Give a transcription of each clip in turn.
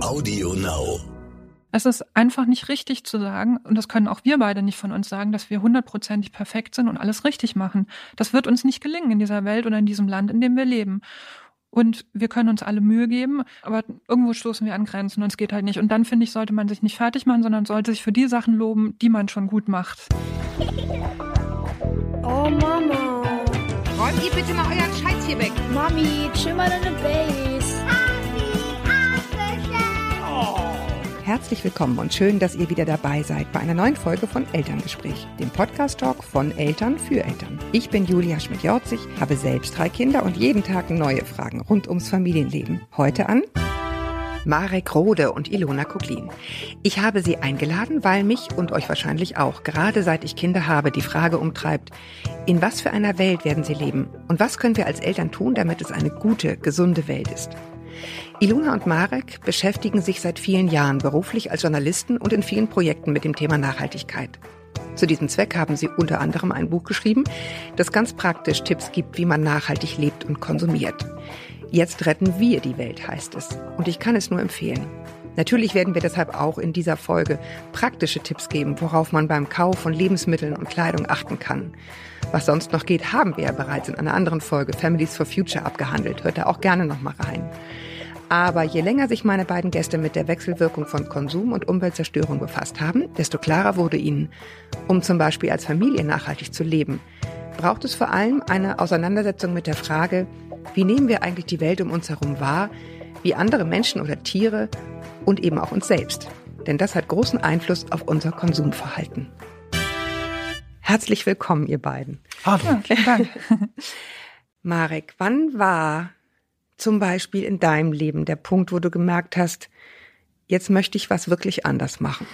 Audio Now. Es ist einfach nicht richtig zu sagen, und das können auch wir beide nicht von uns sagen, dass wir hundertprozentig perfekt sind und alles richtig machen. Das wird uns nicht gelingen in dieser Welt oder in diesem Land, in dem wir leben. Und wir können uns alle Mühe geben, aber irgendwo stoßen wir an Grenzen und es geht halt nicht. Und dann finde ich, sollte man sich nicht fertig machen, sondern sollte sich für die Sachen loben, die man schon gut macht. Oh Mama. Räumt ihr bitte mal euren Scheiß hier weg. Mami, chill mal deine Base. Herzlich willkommen und schön, dass ihr wieder dabei seid bei einer neuen Folge von Elterngespräch, dem Podcast-Talk von Eltern für Eltern. Ich bin Julia Schmidt-Jorzig, habe selbst drei Kinder und jeden Tag neue Fragen rund ums Familienleben. Heute an Marek Rode und Ilona Kuklin. Ich habe sie eingeladen, weil mich und euch wahrscheinlich auch, gerade seit ich Kinder habe, die Frage umtreibt, in was für einer Welt werden sie leben und was können wir als Eltern tun, damit es eine gute, gesunde Welt ist. Ilona und Marek beschäftigen sich seit vielen Jahren beruflich als Journalisten und in vielen Projekten mit dem Thema Nachhaltigkeit. Zu diesem Zweck haben sie unter anderem ein Buch geschrieben, das ganz praktisch Tipps gibt, wie man nachhaltig lebt und konsumiert. Jetzt retten wir die Welt, heißt es. Und ich kann es nur empfehlen. Natürlich werden wir deshalb auch in dieser Folge praktische Tipps geben, worauf man beim Kauf von Lebensmitteln und Kleidung achten kann. Was sonst noch geht, haben wir ja bereits in einer anderen Folge Families for Future abgehandelt. Hört da auch gerne nochmal rein. Aber je länger sich meine beiden Gäste mit der Wechselwirkung von Konsum und Umweltzerstörung befasst haben, desto klarer wurde ihnen, um zum Beispiel als Familie nachhaltig zu leben, braucht es vor allem eine Auseinandersetzung mit der Frage, wie nehmen wir eigentlich die Welt um uns herum wahr, wie andere Menschen oder Tiere und eben auch uns selbst. Denn das hat großen Einfluss auf unser Konsumverhalten. Herzlich willkommen, ihr beiden. Hallo. Ja, vielen Dank. Marek, wann war zum Beispiel in deinem Leben der Punkt, wo du gemerkt hast, jetzt möchte ich was wirklich anders machen?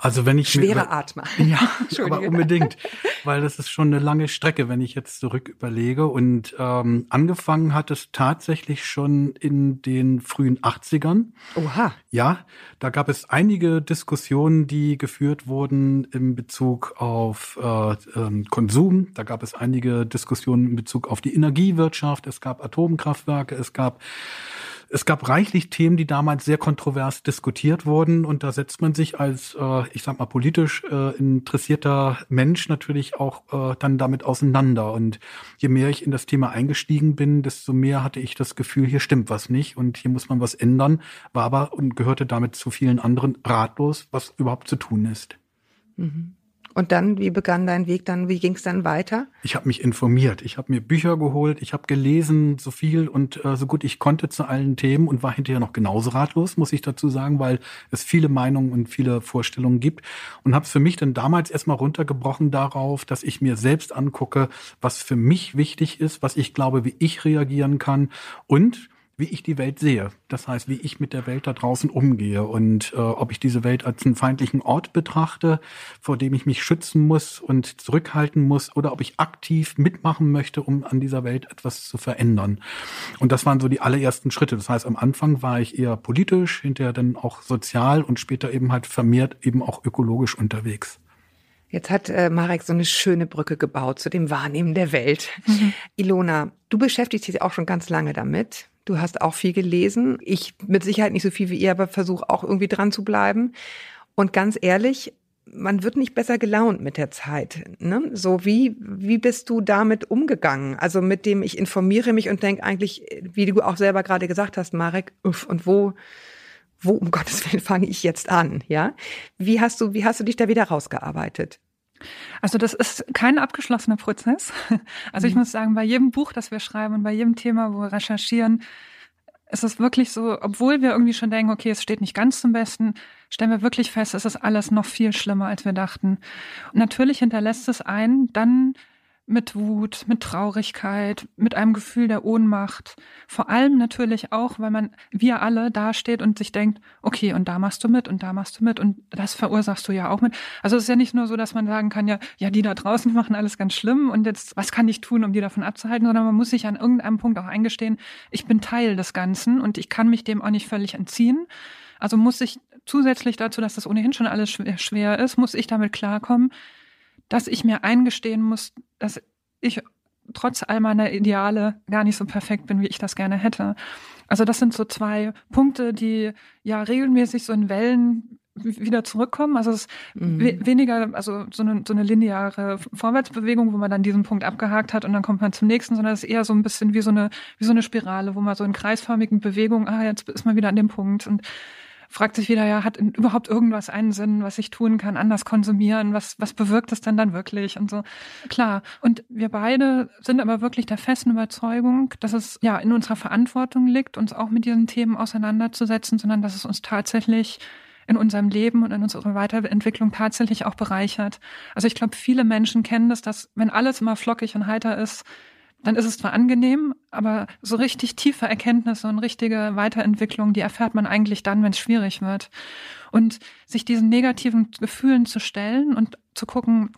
Also wenn ich schwere über, Atmer. Ja, aber unbedingt, weil das ist schon eine lange Strecke, wenn ich jetzt zurück überlege. Und ähm, angefangen hat es tatsächlich schon in den frühen 80ern. Oha. Ja, da gab es einige Diskussionen, die geführt wurden in Bezug auf äh, ähm, Konsum. Da gab es einige Diskussionen in Bezug auf die Energiewirtschaft. Es gab Atomkraftwerke. Es gab es gab reichlich Themen, die damals sehr kontrovers diskutiert wurden und da setzt man sich als, äh, ich sag mal, politisch äh, interessierter Mensch natürlich auch äh, dann damit auseinander. Und je mehr ich in das Thema eingestiegen bin, desto mehr hatte ich das Gefühl, hier stimmt was nicht und hier muss man was ändern, war aber und gehörte damit zu vielen anderen ratlos, was überhaupt zu tun ist. Mhm. Und dann, wie begann dein Weg dann, wie ging es dann weiter? Ich habe mich informiert, ich habe mir Bücher geholt, ich habe gelesen, so viel und äh, so gut ich konnte zu allen Themen und war hinterher noch genauso ratlos, muss ich dazu sagen, weil es viele Meinungen und viele Vorstellungen gibt. Und habe es für mich dann damals erstmal runtergebrochen darauf, dass ich mir selbst angucke, was für mich wichtig ist, was ich glaube, wie ich reagieren kann. Und wie ich die Welt sehe. Das heißt, wie ich mit der Welt da draußen umgehe und äh, ob ich diese Welt als einen feindlichen Ort betrachte, vor dem ich mich schützen muss und zurückhalten muss, oder ob ich aktiv mitmachen möchte, um an dieser Welt etwas zu verändern. Und das waren so die allerersten Schritte. Das heißt, am Anfang war ich eher politisch, hinterher dann auch sozial und später eben halt vermehrt eben auch ökologisch unterwegs. Jetzt hat äh, Marek so eine schöne Brücke gebaut zu dem Wahrnehmen der Welt. Mhm. Ilona, du beschäftigst dich auch schon ganz lange damit. Du hast auch viel gelesen. Ich mit Sicherheit nicht so viel wie ihr, aber versuche auch irgendwie dran zu bleiben. Und ganz ehrlich, man wird nicht besser gelaunt mit der Zeit. Ne? So wie wie bist du damit umgegangen? Also mit dem ich informiere mich und denke eigentlich, wie du auch selber gerade gesagt hast, Marek, uff, und wo wo um Gottes Willen fange ich jetzt an? Ja, wie hast du wie hast du dich da wieder rausgearbeitet? Also das ist kein abgeschlossener Prozess. Also ich mhm. muss sagen, bei jedem Buch, das wir schreiben und bei jedem Thema, wo wir recherchieren, ist es wirklich so, obwohl wir irgendwie schon denken, okay, es steht nicht ganz zum Besten, stellen wir wirklich fest, es ist alles noch viel schlimmer, als wir dachten. Und natürlich hinterlässt es einen dann mit Wut, mit Traurigkeit, mit einem Gefühl der Ohnmacht. Vor allem natürlich auch, weil man, wir alle dasteht und sich denkt, okay, und da machst du mit und da machst du mit und das verursachst du ja auch mit. Also es ist ja nicht nur so, dass man sagen kann, ja, ja, die da draußen machen alles ganz schlimm und jetzt, was kann ich tun, um die davon abzuhalten, sondern man muss sich an irgendeinem Punkt auch eingestehen, ich bin Teil des Ganzen und ich kann mich dem auch nicht völlig entziehen. Also muss ich zusätzlich dazu, dass das ohnehin schon alles schwer ist, muss ich damit klarkommen, dass ich mir eingestehen muss, dass ich trotz all meiner Ideale gar nicht so perfekt bin, wie ich das gerne hätte. Also das sind so zwei Punkte, die ja regelmäßig so in Wellen wieder zurückkommen. Also es ist mhm. weniger, also so eine, so eine lineare Vorwärtsbewegung, wo man dann diesen Punkt abgehakt hat und dann kommt man zum nächsten, sondern es ist eher so ein bisschen wie so eine, wie so eine Spirale, wo man so in kreisförmigen Bewegungen, ah, jetzt ist man wieder an dem Punkt und fragt sich wieder, ja, hat überhaupt irgendwas einen Sinn, was ich tun kann, anders konsumieren, was, was bewirkt es denn dann wirklich und so. Klar. Und wir beide sind aber wirklich der festen Überzeugung, dass es ja in unserer Verantwortung liegt, uns auch mit diesen Themen auseinanderzusetzen, sondern dass es uns tatsächlich in unserem Leben und in unserer Weiterentwicklung tatsächlich auch bereichert. Also ich glaube, viele Menschen kennen das, dass wenn alles immer flockig und heiter ist, dann ist es zwar angenehm, aber so richtig tiefe Erkenntnisse und richtige Weiterentwicklung, die erfährt man eigentlich dann, wenn es schwierig wird. Und sich diesen negativen Gefühlen zu stellen und zu gucken,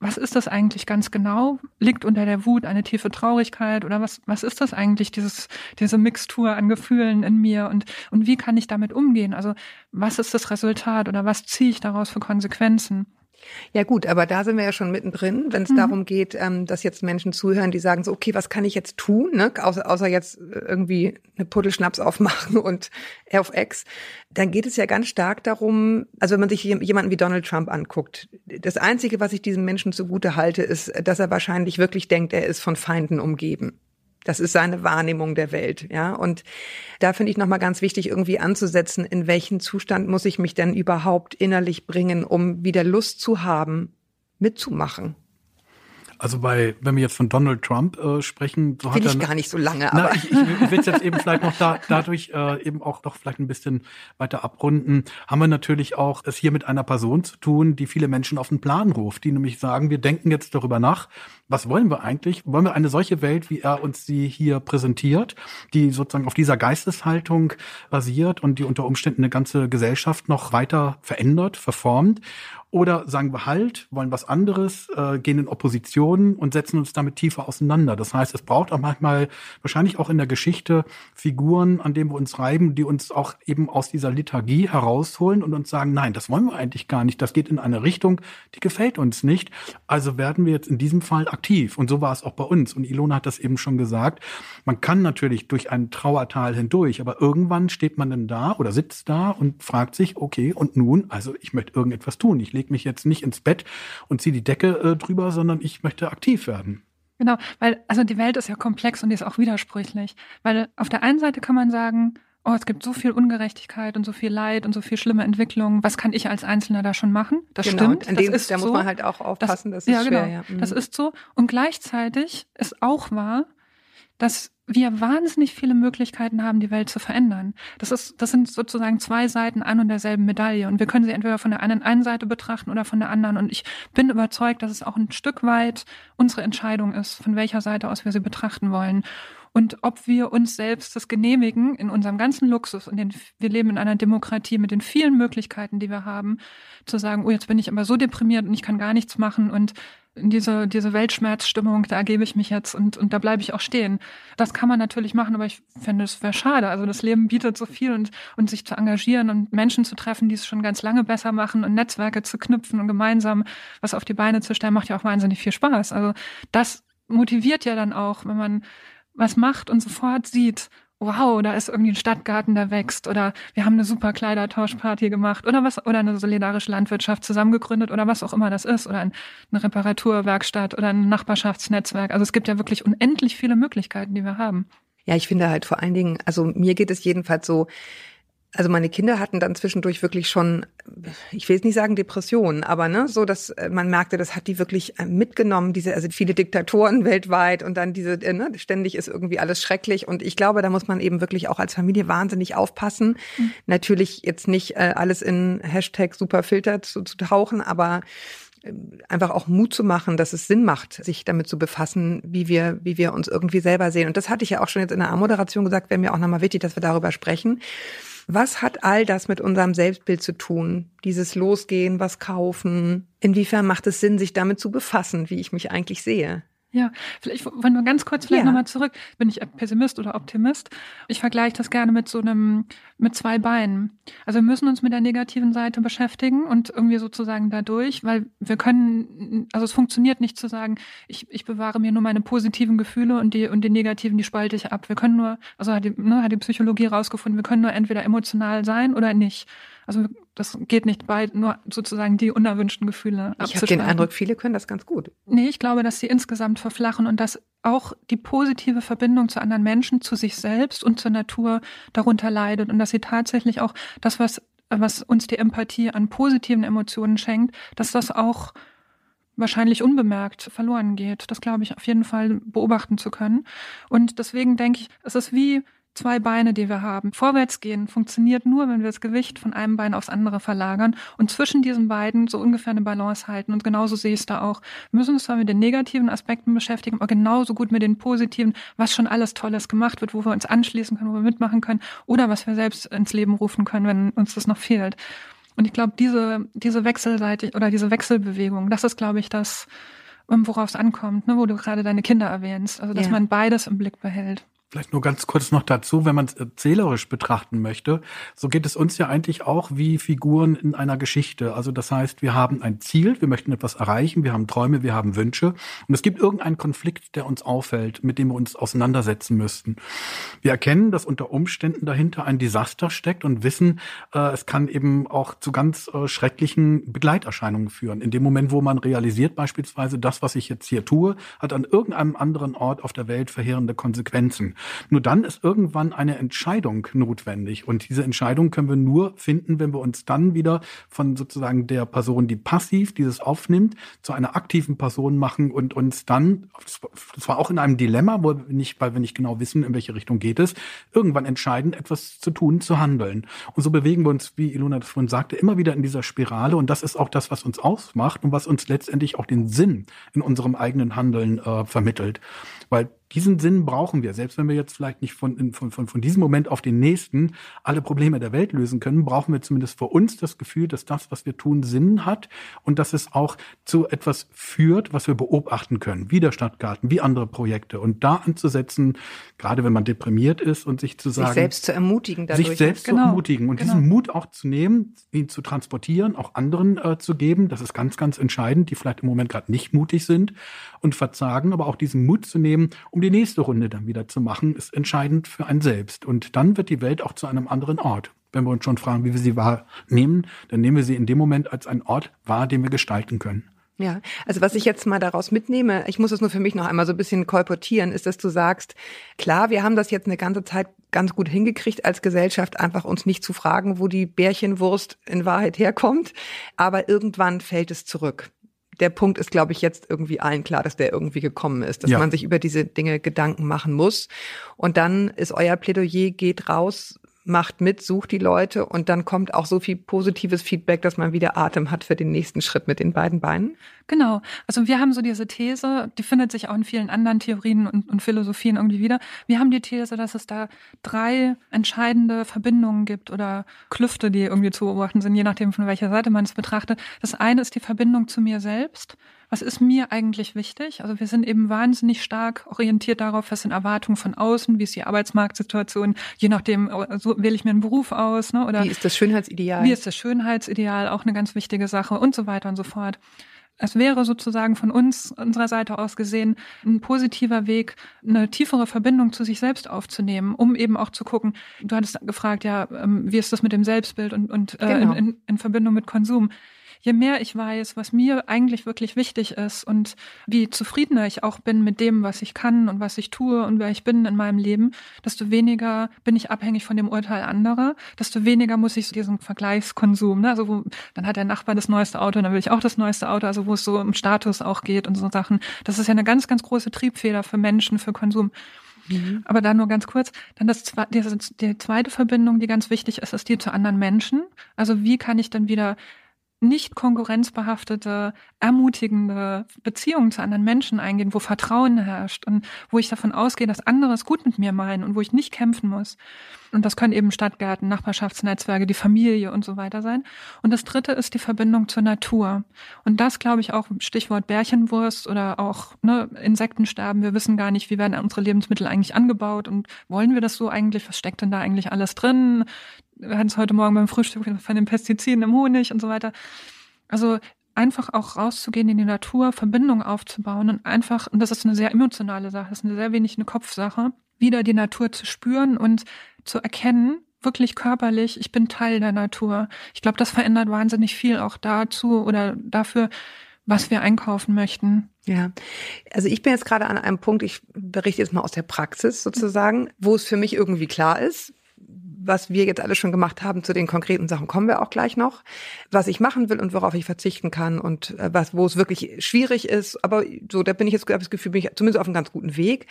was ist das eigentlich ganz genau? Liegt unter der Wut eine tiefe Traurigkeit oder was, was ist das eigentlich, dieses, diese Mixtur an Gefühlen in mir und, und wie kann ich damit umgehen? Also was ist das Resultat oder was ziehe ich daraus für Konsequenzen? Ja gut, aber da sind wir ja schon mittendrin, wenn es mhm. darum geht, ähm, dass jetzt Menschen zuhören, die sagen so, okay, was kann ich jetzt tun, ne? außer, außer jetzt irgendwie eine Puddel aufmachen und auf X, dann geht es ja ganz stark darum, also wenn man sich jemanden wie Donald Trump anguckt, das Einzige, was ich diesem Menschen zugute halte, ist, dass er wahrscheinlich wirklich denkt, er ist von Feinden umgeben. Das ist seine Wahrnehmung der Welt, ja. Und da finde ich nochmal ganz wichtig, irgendwie anzusetzen, in welchen Zustand muss ich mich denn überhaupt innerlich bringen, um wieder Lust zu haben, mitzumachen. Also bei, wenn wir jetzt von Donald Trump äh, sprechen, so Will hat ich gar nicht so lange, aber. Na, ich, ich will es jetzt eben vielleicht noch da, dadurch äh, eben auch noch vielleicht ein bisschen weiter abrunden. Haben wir natürlich auch es hier mit einer Person zu tun, die viele Menschen auf den Plan ruft, die nämlich sagen, wir denken jetzt darüber nach, was wollen wir eigentlich? Wollen wir eine solche Welt, wie er uns sie hier präsentiert, die sozusagen auf dieser Geisteshaltung basiert und die unter Umständen eine ganze Gesellschaft noch weiter verändert, verformt? Oder sagen wir halt, wollen was anderes, äh, gehen in Opposition und setzen uns damit tiefer auseinander. Das heißt, es braucht auch manchmal, wahrscheinlich auch in der Geschichte, Figuren, an denen wir uns reiben, die uns auch eben aus dieser Liturgie herausholen und uns sagen, nein, das wollen wir eigentlich gar nicht. Das geht in eine Richtung, die gefällt uns nicht. Also werden wir jetzt in diesem Fall aktiv. Und so war es auch bei uns. Und Ilona hat das eben schon gesagt. Man kann natürlich durch ein Trauertal hindurch, aber irgendwann steht man dann da oder sitzt da und fragt sich, okay, und nun, also ich möchte irgendetwas tun. Ich lege mich jetzt nicht ins Bett und ziehe die Decke äh, drüber, sondern ich möchte aktiv werden. Genau, weil also die Welt ist ja komplex und die ist auch widersprüchlich. Weil auf der einen Seite kann man sagen, oh, es gibt so viel Ungerechtigkeit und so viel Leid und so viel schlimme Entwicklungen. Was kann ich als Einzelner da schon machen? Das genau, stimmt. An dem, das ist da so. muss man halt auch aufpassen, das, das ist ja, schwer. Genau. Ja. Mhm. Das ist so. Und gleichzeitig ist auch wahr, dass wir wahnsinnig viele Möglichkeiten haben, die Welt zu verändern. Das ist, das sind sozusagen zwei Seiten ein und derselben Medaille. Und wir können sie entweder von der einen, einen Seite betrachten oder von der anderen. Und ich bin überzeugt, dass es auch ein Stück weit unsere Entscheidung ist, von welcher Seite aus wir sie betrachten wollen. Und ob wir uns selbst das genehmigen in unserem ganzen Luxus und den, wir leben in einer Demokratie mit den vielen Möglichkeiten, die wir haben, zu sagen, oh, jetzt bin ich aber so deprimiert und ich kann gar nichts machen und diese, diese Weltschmerzstimmung, da ergebe ich mich jetzt und, und da bleibe ich auch stehen. Das kann man natürlich machen, aber ich finde, es wäre schade. Also das Leben bietet so viel und, und sich zu engagieren und Menschen zu treffen, die es schon ganz lange besser machen und Netzwerke zu knüpfen und gemeinsam was auf die Beine zu stellen, macht ja auch wahnsinnig viel Spaß. Also das motiviert ja dann auch, wenn man was macht und sofort sieht, wow, da ist irgendwie ein Stadtgarten, der wächst oder wir haben eine super Kleidertauschparty gemacht oder was oder eine solidarische Landwirtschaft zusammengegründet oder was auch immer das ist oder eine Reparaturwerkstatt oder ein Nachbarschaftsnetzwerk. Also es gibt ja wirklich unendlich viele Möglichkeiten, die wir haben. Ja, ich finde halt vor allen Dingen, also mir geht es jedenfalls so, also meine Kinder hatten dann zwischendurch wirklich schon, ich will jetzt nicht sagen Depressionen, aber ne, so dass äh, man merkte, das hat die wirklich äh, mitgenommen, diese, also viele Diktatoren weltweit und dann diese, äh, ne, ständig ist irgendwie alles schrecklich. Und ich glaube, da muss man eben wirklich auch als Familie wahnsinnig aufpassen. Mhm. Natürlich jetzt nicht äh, alles in Hashtag Superfilter zu, zu tauchen, aber einfach auch Mut zu machen, dass es Sinn macht, sich damit zu befassen, wie wir, wie wir uns irgendwie selber sehen. Und das hatte ich ja auch schon jetzt in der A-Moderation gesagt, wäre mir auch nochmal wichtig, dass wir darüber sprechen. Was hat all das mit unserem Selbstbild zu tun? Dieses Losgehen, was kaufen? Inwiefern macht es Sinn, sich damit zu befassen, wie ich mich eigentlich sehe? Ja, vielleicht wollen wir ganz kurz vielleicht Ja. nochmal zurück. Bin ich Pessimist oder Optimist? Ich vergleiche das gerne mit so einem, mit zwei Beinen. Also wir müssen uns mit der negativen Seite beschäftigen und irgendwie sozusagen dadurch, weil wir können, also es funktioniert nicht zu sagen, ich, ich bewahre mir nur meine positiven Gefühle und die, und die negativen, die spalte ich ab. Wir können nur, also hat die, ne, hat die Psychologie rausgefunden, wir können nur entweder emotional sein oder nicht. Also das geht nicht bei, nur sozusagen die unerwünschten Gefühle Ich habe den. Eindruck, viele können das ganz gut. Nee, ich glaube, dass sie insgesamt verflachen und dass auch die positive Verbindung zu anderen Menschen, zu sich selbst und zur Natur darunter leidet und dass sie tatsächlich auch das, was, was uns die Empathie an positiven Emotionen schenkt, dass das auch wahrscheinlich unbemerkt verloren geht. Das glaube ich auf jeden Fall beobachten zu können. Und deswegen denke ich, es ist wie zwei Beine, die wir haben. Vorwärtsgehen funktioniert nur, wenn wir das Gewicht von einem Bein aufs andere verlagern und zwischen diesen beiden so ungefähr eine Balance halten. Und genauso sehe ich es da auch. Wir müssen uns zwar mit den negativen Aspekten beschäftigen, aber genauso gut mit den positiven, was schon alles Tolles gemacht wird, wo wir uns anschließen können, wo wir mitmachen können oder was wir selbst ins Leben rufen können, wenn uns das noch fehlt. Und ich glaube, diese, diese wechselseitig oder diese Wechselbewegung, das ist, glaube ich, das, worauf es ankommt, ne, wo du gerade deine Kinder erwähnst. Also, dass Ja. man beides im Blick behält. Vielleicht nur ganz kurz noch dazu, wenn man es erzählerisch betrachten möchte, so geht es uns ja eigentlich auch wie Figuren in einer Geschichte. Also das heißt, wir haben ein Ziel, wir möchten etwas erreichen, wir haben Träume, wir haben Wünsche und es gibt irgendeinen Konflikt, der uns auffällt, mit dem wir uns auseinandersetzen müssten. Wir erkennen, dass unter Umständen dahinter ein Desaster steckt und wissen, äh, es kann eben auch zu ganz äh, schrecklichen Begleiterscheinungen führen. In dem Moment, wo man realisiert beispielsweise, das, was ich jetzt hier tue, hat an irgendeinem anderen Ort auf der Welt verheerende Konsequenzen. Nur dann ist irgendwann eine Entscheidung notwendig. Und diese Entscheidung können wir nur finden, wenn wir uns dann wieder von sozusagen der Person, die passiv dieses aufnimmt, zu einer aktiven Person machen und uns dann, das war auch in einem Dilemma, wo wir nicht, weil wir nicht genau wissen, in welche Richtung geht es, irgendwann entscheiden, etwas zu tun, zu handeln. Und so bewegen wir uns, wie Ilona das vorhin sagte, immer wieder in dieser Spirale. Und das ist auch das, was uns ausmacht und was uns letztendlich auch den Sinn in unserem eigenen Handeln äh, vermittelt. Weil diesen Sinn brauchen wir. Selbst wenn wir jetzt vielleicht nicht von, von, von, von diesem Moment auf den nächsten alle Probleme der Welt lösen können, brauchen wir zumindest für uns das Gefühl, dass das, was wir tun, Sinn hat und dass es auch zu etwas führt, was wir beobachten können, wie der Stadtgarten, wie andere Projekte. Und da anzusetzen, gerade wenn man deprimiert ist und sich zu Sich sagen, selbst zu ermutigen dadurch. sich selbst Genau, zu ermutigen und genau. diesen Mut auch zu nehmen, ihn zu transportieren, auch anderen äh, zu geben. Das ist ganz, ganz entscheidend, die vielleicht im Moment gerade nicht mutig sind und verzagen, aber auch diesen Mut zu nehmen, um die nächste Runde dann wieder zu machen, ist entscheidend für einen selbst. Und dann wird die Welt auch zu einem anderen Ort. Wenn wir uns schon fragen, wie wir sie wahrnehmen, dann nehmen wir sie in dem Moment als einen Ort wahr, den wir gestalten können. Ja, also was ich jetzt mal daraus mitnehme, ich muss es nur für mich noch einmal so ein bisschen kolportieren, ist, dass du sagst, klar, wir haben das jetzt eine ganze Zeit ganz gut hingekriegt als Gesellschaft, einfach uns nicht zu fragen, wo die Bärchenwurst in Wahrheit herkommt, aber irgendwann fällt es zurück. Der Punkt ist, glaube ich, jetzt irgendwie allen klar, dass der irgendwie gekommen ist, dass Ja. man sich über diese Dinge Gedanken machen muss. Und dann ist euer Plädoyer, geht raus, macht mit, sucht die Leute und dann kommt auch so viel positives Feedback, dass man wieder Atem hat für den nächsten Schritt mit den beiden Beinen. Genau. Also wir haben so diese These, die findet sich auch in vielen anderen Theorien und, und Philosophien irgendwie wieder. Wir haben die These, dass es da drei entscheidende Verbindungen gibt oder Klüfte, die irgendwie zu beobachten sind, je nachdem von welcher Seite man es betrachtet. Das eine ist die Verbindung zu mir selbst. Was ist mir eigentlich wichtig? Also wir sind eben wahnsinnig stark orientiert darauf, was sind Erwartungen von außen, wie ist die Arbeitsmarktsituation, je nachdem, so wähle ich mir einen Beruf aus, ne? Oder Wie ist das Schönheitsideal? wie ist das Schönheitsideal, auch eine ganz wichtige Sache und so weiter und so fort. Es wäre sozusagen von uns, unserer Seite aus gesehen, ein positiver Weg, eine tiefere Verbindung zu sich selbst aufzunehmen, um eben auch zu gucken, du hattest gefragt, ja, ähm, wie ist das mit dem Selbstbild und, und äh, Genau. in, in, in Verbindung mit Konsum. Je mehr ich weiß, was mir eigentlich wirklich wichtig ist und wie zufriedener ich auch bin mit dem, was ich kann und was ich tue und wer ich bin in meinem Leben, desto weniger bin ich abhängig von dem Urteil anderer, desto weniger muss ich diesen Vergleichskonsum, ne? also wo, dann hat der Nachbar das neueste Auto, dann will ich auch das neueste Auto, also wo es so um Status auch geht und so Sachen. Das ist ja eine ganz, ganz große Triebfeder für Menschen, für Konsum. Aber da nur ganz kurz. Dann das die, die zweite Verbindung, die ganz wichtig ist, ist die zu anderen Menschen. Also wie kann ich dann wieder nicht konkurrenzbehaftete, ermutigende Beziehungen zu anderen Menschen eingehen, wo Vertrauen herrscht und wo ich davon ausgehe, dass andere es gut mit mir meinen und wo ich nicht kämpfen muss. Und das können eben Stadtgärten, Nachbarschaftsnetzwerke, die Familie und so weiter sein. Und das dritte ist die Verbindung zur Natur. Und das, glaube ich, auch Stichwort Bärchenwurst oder auch ne, Insektensterben. Wir wissen gar nicht, wie werden unsere Lebensmittel eigentlich angebaut und wollen wir das so eigentlich? Was steckt denn da eigentlich alles drin? Wir hatten es heute Morgen beim Frühstück von den Pestiziden im Honig und so weiter. Also einfach auch rauszugehen in die Natur, Verbindung aufzubauen und einfach, und das ist eine sehr emotionale Sache, das ist eine sehr wenig eine Kopfsache, wieder die Natur zu spüren und zu erkennen, wirklich körperlich, ich bin Teil der Natur. Ich glaube, das verändert wahnsinnig viel auch dazu oder dafür, was wir einkaufen möchten. Ja, also ich bin jetzt gerade an einem Punkt, ich berichte jetzt mal aus der Praxis sozusagen, wo es für mich irgendwie klar ist, was wir jetzt alles schon gemacht haben, zu den konkreten Sachen kommen wir auch gleich noch. Was ich machen will und worauf ich verzichten kann und äh, was, wo es wirklich schwierig ist. Aber so, da bin ich jetzt, habe das Gefühl, bin ich zumindest auf einem ganz guten Weg.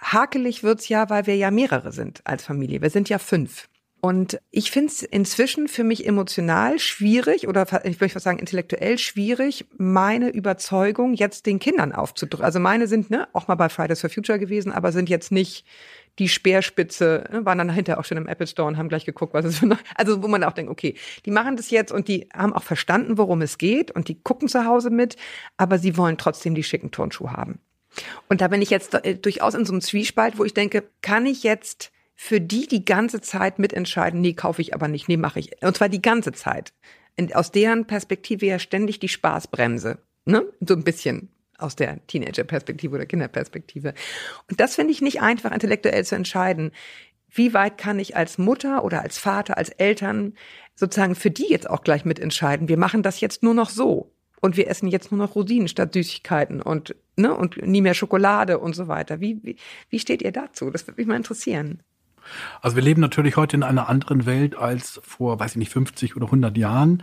Hakelig wird's ja, weil wir ja mehrere sind als Familie. Wir sind ja fünf. Und ich finde es inzwischen für mich emotional schwierig oder ich möchte sagen intellektuell schwierig, meine Überzeugung jetzt den Kindern aufzudrücken. Also meine sind ne, auch mal bei Fridays for Future gewesen, aber sind jetzt nicht die Speerspitze, ne, waren dann hinterher auch schon im Apple Store und haben gleich geguckt, was es für noch, also wo man auch denkt, okay, die machen das jetzt und die haben auch verstanden, worum es geht und die gucken zu Hause mit, aber sie wollen trotzdem die schicken Turnschuhe haben. Und da bin ich jetzt äh, durchaus in so einem Zwiespalt, wo ich denke, kann ich jetzt für die die ganze Zeit mitentscheiden, nee, kaufe ich aber nicht, nee, mache ich. Und zwar die ganze Zeit. Und aus deren Perspektive ja ständig die Spaßbremse. Ne? So ein bisschen aus der Teenager-Perspektive oder Kinderperspektive. Und das finde ich nicht einfach intellektuell zu entscheiden. Wie weit kann ich als Mutter oder als Vater, als Eltern sozusagen für die jetzt auch gleich mitentscheiden? Wir machen das jetzt nur noch so und wir essen jetzt nur noch Rosinen statt Süßigkeiten und ne und nie mehr Schokolade und so weiter. Wie wie, wie steht ihr dazu? Das würde mich mal interessieren. Also wir leben natürlich heute in einer anderen Welt als vor, weiß ich nicht, 50 oder 100 Jahren.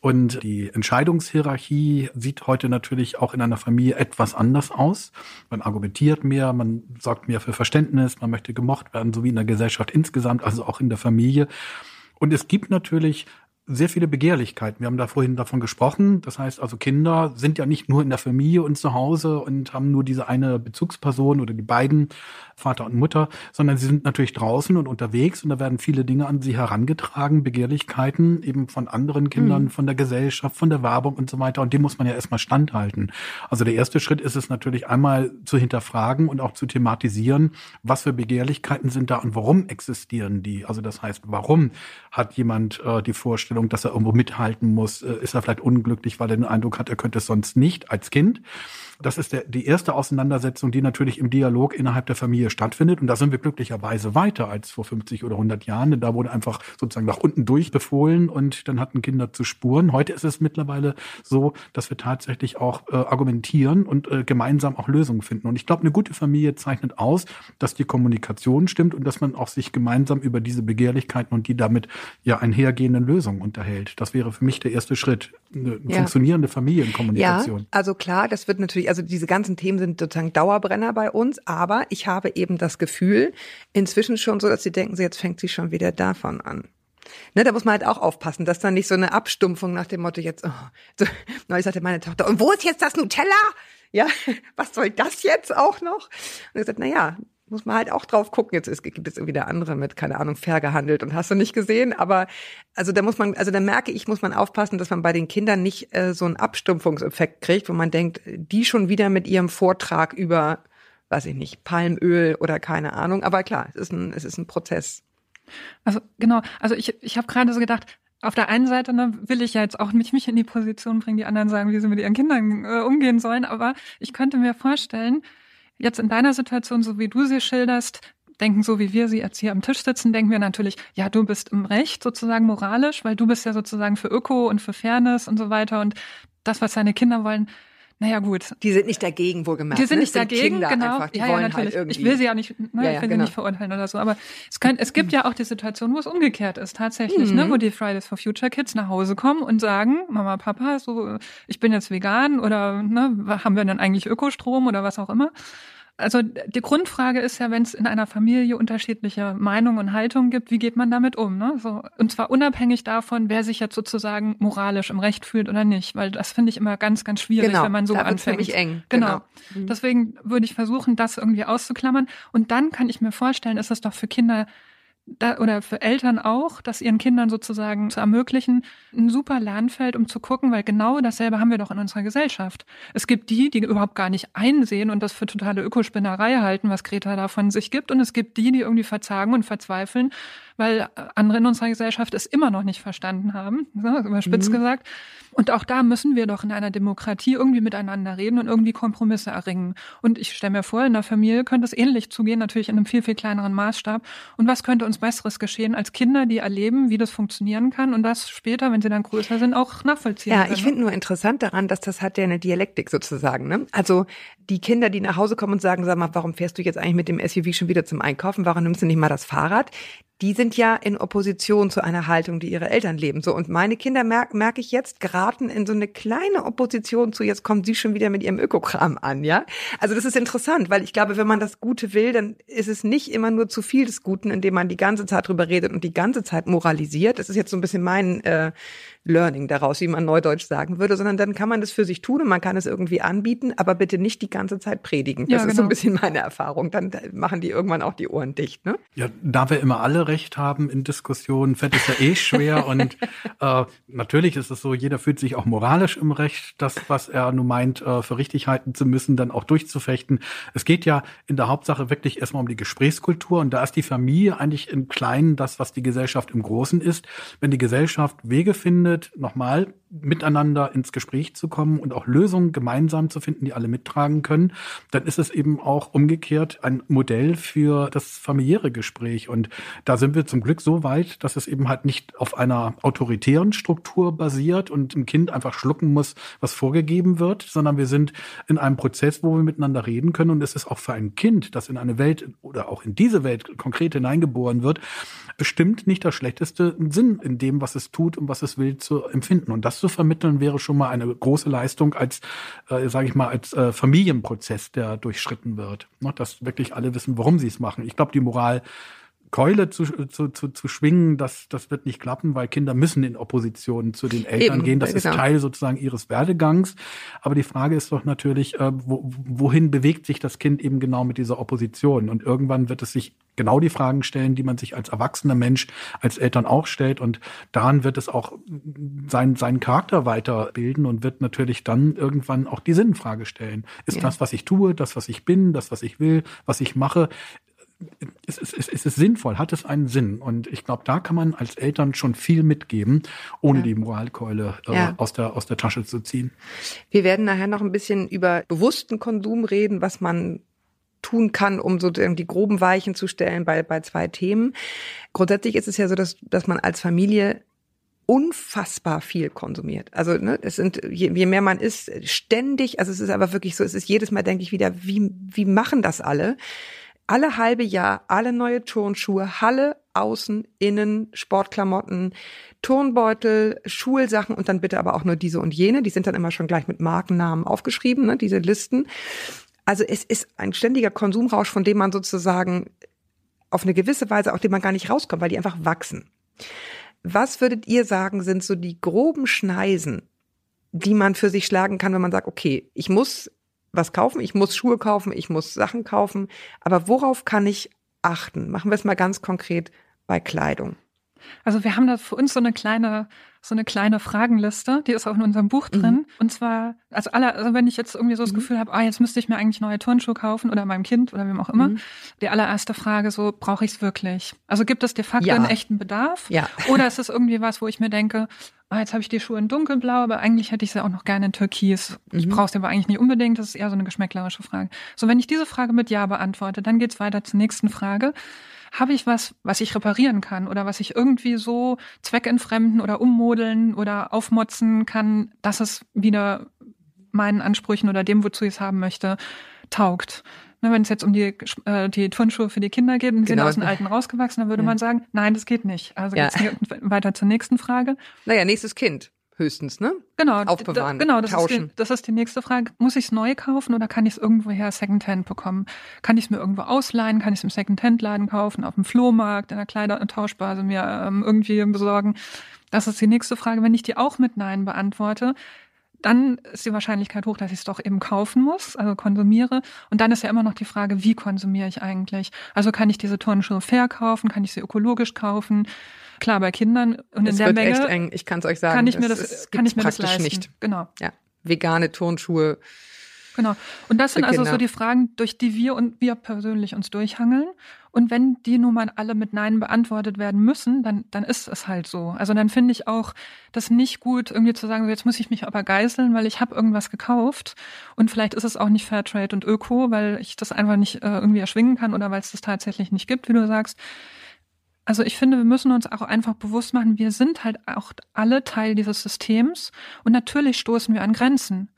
Und die Entscheidungshierarchie sieht heute natürlich auch in einer Familie etwas anders aus. Man argumentiert mehr, man sorgt mehr für Verständnis, man möchte gemocht werden, so wie in der Gesellschaft insgesamt, also auch in der Familie. Und es gibt natürlich sehr viele Begehrlichkeiten. Wir haben da vorhin davon gesprochen. Das heißt also, Kinder sind ja nicht nur in der Familie und zu Hause und haben nur diese eine Bezugsperson oder die beiden, Vater und Mutter, sondern sie sind natürlich draußen und unterwegs und da werden viele Dinge an sie herangetragen, Begehrlichkeiten eben von anderen Kindern, mhm. von der Gesellschaft, von der Werbung und so weiter. Und dem muss man ja erstmal standhalten. Also der erste Schritt ist es natürlich einmal zu hinterfragen und auch zu thematisieren, was für Begehrlichkeiten sind da und warum existieren die. Also das heißt, warum hat jemand äh, die Vorstellung, dass er irgendwo mithalten muss? Äh, ist er vielleicht unglücklich, weil er den Eindruck hat, er könnte es sonst nicht als Kind? Das ist der, die erste Auseinandersetzung, die natürlich im Dialog innerhalb der Familie stattfindet. Und da sind wir glücklicherweise weiter als vor 50 oder 100 Jahren. Denn da wurde einfach sozusagen nach unten durchbefohlen und dann hatten Kinder zu spuren. Heute ist es mittlerweile so, dass wir tatsächlich auch äh, argumentieren und äh, gemeinsam auch Lösungen finden. Und ich glaube, eine gute Familie zeichnet aus, dass die Kommunikation stimmt und dass man auch sich gemeinsam über diese Begehrlichkeiten und die damit ja einhergehenden Lösungen unterhält. Das wäre für mich der erste Schritt. Eine ja. funktionierende Familienkommunikation. Ja, also klar, das wird natürlich also diese ganzen Themen sind sozusagen Dauerbrenner bei uns, aber ich habe eben das Gefühl, inzwischen schon so, dass sie denken, jetzt fängt sie schon wieder davon an. Ne, da muss man halt auch aufpassen, dass da nicht so eine Abstumpfung nach dem Motto jetzt, oh, so, neulich sagte meine Tochter, und wo ist jetzt das Nutella? Ja, was soll das jetzt auch noch? Und ich gesagt, na ja, muss man halt auch drauf gucken. Jetzt gibt es irgendwie der andere mit, keine Ahnung, fair gehandelt und hast du nicht gesehen. Aber also da muss man, also da merke ich, muss man aufpassen, dass man bei den Kindern nicht äh, so einen Abstumpfungseffekt kriegt, wo man denkt, die schon wieder mit ihrem Vortrag über, weiß ich nicht, Palmöl oder keine Ahnung. Aber klar, es ist ein, es ist ein Prozess. Also genau, also ich, ich habe gerade so gedacht, auf der einen Seite ne, will ich ja jetzt auch nicht mich in die Position bringen, die anderen sagen, wie sie mit ihren Kindern äh, umgehen sollen, aber ich könnte mir vorstellen, Jetzt in deiner Situation, so wie du sie schilderst, denken so wie wir sie jetzt hier am Tisch sitzen, denken wir natürlich, ja, du bist im Recht sozusagen moralisch, weil du bist ja sozusagen für Öko und für Fairness und so weiter und das, was deine Kinder wollen, naja, gut. Die sind nicht dagegen, wohlgemerkt. Die sind ne? nicht dagegen, Kinder genau. Einfach, die ja, ja, halt natürlich. Halt ich will sie ja nicht, ne, ja, ja, ich will genau. sie nicht verurteilen oder so. Aber es, kann, es gibt ja auch die Situation, wo es umgekehrt ist, tatsächlich, ne, mhm. ne, wo die Fridays for Future Kids nach Hause kommen und sagen, Mama, Papa, so, ich bin jetzt vegan oder ne, haben wir denn eigentlich Ökostrom oder was auch immer. Also die Grundfrage ist ja, wenn es in einer Familie unterschiedliche Meinungen und Haltungen gibt, wie geht man damit um? Ne? So, und zwar unabhängig davon, wer sich jetzt sozusagen moralisch im Recht fühlt oder nicht, weil das finde ich immer ganz, ganz schwierig, Genau, wenn man so da anfängt. nämlich eng, Genau. genau. Mhm. Deswegen würde ich versuchen, das irgendwie auszuklammern. Und dann kann ich mir vorstellen, ist es doch für Kinder da, oder für Eltern auch, das ihren Kindern sozusagen zu ermöglichen, ein super Lernfeld, um zu gucken, weil genau dasselbe haben wir doch in unserer Gesellschaft. Es gibt die, die überhaupt gar nicht einsehen und das für totale Ökospinnerei halten, was Greta da von sich gibt. Und es gibt die, die irgendwie verzagen und verzweifeln, weil andere in unserer Gesellschaft es immer noch nicht verstanden haben, ne, überspitzt gesagt. Und auch da müssen wir doch in einer Demokratie irgendwie miteinander reden und irgendwie Kompromisse erringen. Und ich stelle mir vor, in der Familie könnte es ähnlich zugehen, natürlich in einem viel, viel kleineren Maßstab. Und was könnte uns Besseres geschehen als Kinder, die erleben, wie das funktionieren kann und das später, wenn sie dann größer sind, auch nachvollziehen Ja, können. ich finde nur interessant daran, dass das hat ja eine Dialektik sozusagen. Ne? Also die Kinder, die nach Hause kommen und sagen, sag mal, warum fährst du jetzt eigentlich mit dem SUV schon wieder zum Einkaufen? Warum nimmst du nicht mal das Fahrrad? Die sind ja in Opposition zu einer Haltung, die ihre Eltern leben. So und meine Kinder merke merk ich jetzt geraten in so eine kleine Opposition zu. Jetzt kommen sie schon wieder mit ihrem Ökokram an, ja. Also das ist interessant, weil ich glaube, wenn man das Gute will, dann ist es nicht immer nur zu viel des Guten, indem man die ganze Zeit drüber redet und die ganze Zeit moralisiert. Das ist jetzt so ein bisschen mein äh, Learning daraus, wie man neudeutsch sagen würde, sondern dann kann man das für sich tun und man kann es irgendwie anbieten, aber bitte nicht die ganze Zeit predigen. Das Ja, ist so ein genau. bisschen meine Erfahrung. Dann machen die irgendwann auch die Ohren dicht. Ne? Ja, da wir immer alle recht haben in Diskussionen, fällt es ja eh schwer. und äh, natürlich ist es so, jeder fühlt sich auch moralisch im Recht, das, was er nun meint, äh, für richtig halten zu müssen, dann auch durchzufechten. Es geht ja in der Hauptsache wirklich erstmal um die Gesprächskultur und da ist die Familie eigentlich im Kleinen das, was die Gesellschaft im Großen ist. Wenn die Gesellschaft Wege findet, nochmal miteinander ins Gespräch zu kommen und auch Lösungen gemeinsam zu finden, die alle mittragen können, dann ist es eben auch umgekehrt ein Modell für das familiäre Gespräch. Und da sind wir zum Glück so weit, dass es eben halt nicht auf einer autoritären Struktur basiert und ein Kind einfach schlucken muss, was vorgegeben wird, sondern wir sind in einem Prozess, wo wir miteinander reden können. Und es ist auch für ein Kind, das in eine Welt oder auch in diese Welt konkret hineingeboren wird, bestimmt nicht das schlechteste Sinn in dem, was es tut und was es will, zu empfinden. Und das zu vermitteln wäre schon mal eine große Leistung als, äh, sage ich mal, als äh, Familienprozess, der durchschritten wird. Ne? Dass wirklich alle wissen, warum sie es machen. Ich glaube, die Moral Keule zu, zu, zu, zu schwingen, das, das wird nicht klappen, weil Kinder müssen in Opposition zu den Eltern Eben, gehen. Das genau. ist Teil sozusagen ihres Werdegangs. Aber die Frage ist doch natürlich, äh, wo, wohin bewegt sich das Kind eben genau mit dieser Opposition? Und irgendwann wird es sich genau die Fragen stellen, die man sich als erwachsener Mensch, als Eltern auch stellt. Und daran wird es auch sein, seinen Charakter weiterbilden und wird natürlich dann irgendwann auch die Sinnfrage stellen. Ist Ja. das, was ich tue, das, was ich bin, das, was ich will, was ich mache, ist, ist, ist, ist es sinnvoll? Hat es einen Sinn? Und ich glaube, da kann man als Eltern schon viel mitgeben, ohne Ja. die Moralkeule äh, Ja. aus, der, aus der Tasche zu ziehen. Wir werden nachher noch ein bisschen über bewussten Konsum reden, was man tun kann, um so die groben Weichen zu stellen bei, bei zwei Themen. Grundsätzlich ist es ja so, dass, dass man als Familie unfassbar viel konsumiert. Also ne, es sind je, je mehr man isst, ständig. Also es ist aber wirklich so. Es ist jedes Mal denke ich wieder, wie wie machen das alle? Alle halbe Jahr alle neue Turnschuhe, Halle, Außen, Innen, Sportklamotten, Turnbeutel, Schulsachen und dann bitte aber auch nur diese und jene. Die sind dann immer schon gleich mit Markennamen aufgeschrieben, ne, diese Listen. Also es ist ein ständiger Konsumrausch, von dem man sozusagen auf eine gewisse Weise, auf dem man gar nicht rauskommt, weil die einfach wachsen. Was würdet ihr sagen, sind so die groben Schneisen, die man für sich schlagen kann, wenn man sagt, okay, ich muss was kaufen, ich muss Schuhe kaufen, ich muss Sachen kaufen, aber worauf kann ich achten? Machen wir es mal ganz konkret bei Kleidung. Also wir haben da für uns so eine kleine, so eine kleine Fragenliste, die ist auch in unserem Buch drin. Und zwar, also alle, also wenn ich jetzt irgendwie so das Gefühl habe, ah, jetzt müsste ich mir eigentlich neue Turnschuhe kaufen oder meinem Kind oder wem auch immer, die allererste Frage so, brauche ich es wirklich? Also gibt es de facto Ja. einen echten Bedarf? Ja. Oder ist es irgendwie was, wo ich mir denke, ah, jetzt habe ich die Schuhe in dunkelblau, aber eigentlich hätte ich sie auch noch gerne in türkis. Ich brauche sie aber eigentlich nicht unbedingt, das ist eher so eine geschmäcklerische Frage. So, wenn ich diese Frage mit Ja beantworte, dann geht's weiter zur nächsten Frage. Habe ich was, was ich reparieren kann oder was ich irgendwie so zweckentfremden oder ummodeln oder aufmotzen kann, dass es wieder meinen Ansprüchen oder dem, wozu ich es haben möchte, taugt. Ne, wenn es jetzt um die, äh, die Turnschuhe für die Kinder geht und Genau. sind aus den alten rausgewachsen, dann würde Ja. man sagen, nein, das geht nicht. Also Ja. geht's weiter zur nächsten Frage. Naja, nächstes Kind. Höchstens, ne? Genau, Aufbewahren, da, genau, das tauschen. Ist die, das ist die nächste Frage. Muss ich es neu kaufen oder kann ich es irgendwoher Secondhand bekommen? Kann ich es mir irgendwo ausleihen? Kann ich es im Secondhand-Laden kaufen, auf dem Flohmarkt, in der Kleidertauschbörse mir ähm, irgendwie besorgen? Das ist die nächste Frage. Wenn ich die auch mit Nein beantworte, dann ist die Wahrscheinlichkeit hoch, dass ich es doch eben kaufen muss, also konsumiere. Und dann ist ja immer noch die Frage, wie konsumiere ich eigentlich? Also kann ich diese Turnschuhe fair kaufen? Kann ich sie ökologisch kaufen? Klar, bei Kindern und es in der Menge echt eng. Ich kann es euch sagen. kann ich mir das, das, kann ich mir gibt's das praktisch leisten. nicht. Genau. Ja. Vegane Turnschuhe. Genau. Und das sind also Kinder. so die Fragen, durch die wir und wir persönlich uns durchhangeln. Und wenn die nun mal alle mit Nein beantwortet werden müssen, dann, dann ist es halt so. Also dann finde ich auch das nicht gut, irgendwie zu sagen, so jetzt muss ich mich aber geißeln, weil ich habe irgendwas gekauft. Und vielleicht ist es auch nicht Fairtrade und Öko, weil ich das einfach nicht äh, irgendwie erschwingen kann oder weil es das tatsächlich nicht gibt, wie du sagst. Also ich finde, wir müssen uns auch einfach bewusst machen, wir sind halt auch alle Teil dieses Systems und natürlich stoßen wir an Grenzen.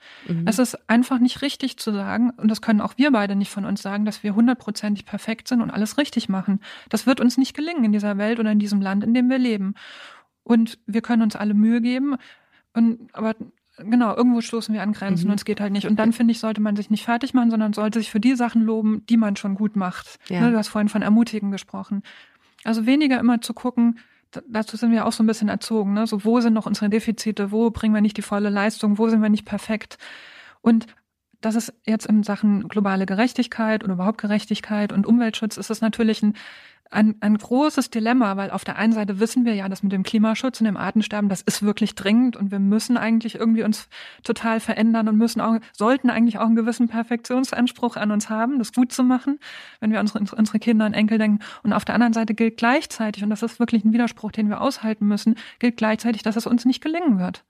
Es ist einfach nicht richtig zu sagen, und das können auch wir beide nicht von uns sagen, dass wir hundertprozentig perfekt sind und alles richtig machen. Das wird uns nicht gelingen in dieser Welt oder in diesem Land, in dem wir leben. Und wir können uns alle Mühe geben, und, aber genau, irgendwo stoßen wir an Grenzen Mhm. und es geht halt nicht. Und dann finde ich, sollte man sich nicht fertig machen, sondern sollte sich für die Sachen loben, die man schon gut macht. Ja. Ne, du hast vorhin von Ermutigen gesprochen. Also weniger immer zu gucken, dazu sind wir auch so ein bisschen erzogen, ne? So, wo sind noch unsere Defizite, wo bringen wir nicht die volle Leistung, wo sind wir nicht perfekt? Und das ist jetzt in Sachen globale Gerechtigkeit oder überhaupt Gerechtigkeit und Umweltschutz ist es natürlich ein, ein, ein großes Dilemma, weil auf der einen Seite wissen wir ja, dass mit dem Klimaschutz und dem Artensterben, das ist wirklich dringend und wir müssen eigentlich irgendwie uns total verändern und müssen auch, sollten eigentlich auch einen gewissen Perfektionsanspruch an uns haben, das gut zu machen, wenn wir unsere, unsere Kinder und Enkel denken. Und auf der anderen Seite gilt gleichzeitig, und das ist wirklich ein Widerspruch, den wir aushalten müssen, gilt gleichzeitig, dass es uns nicht gelingen wird.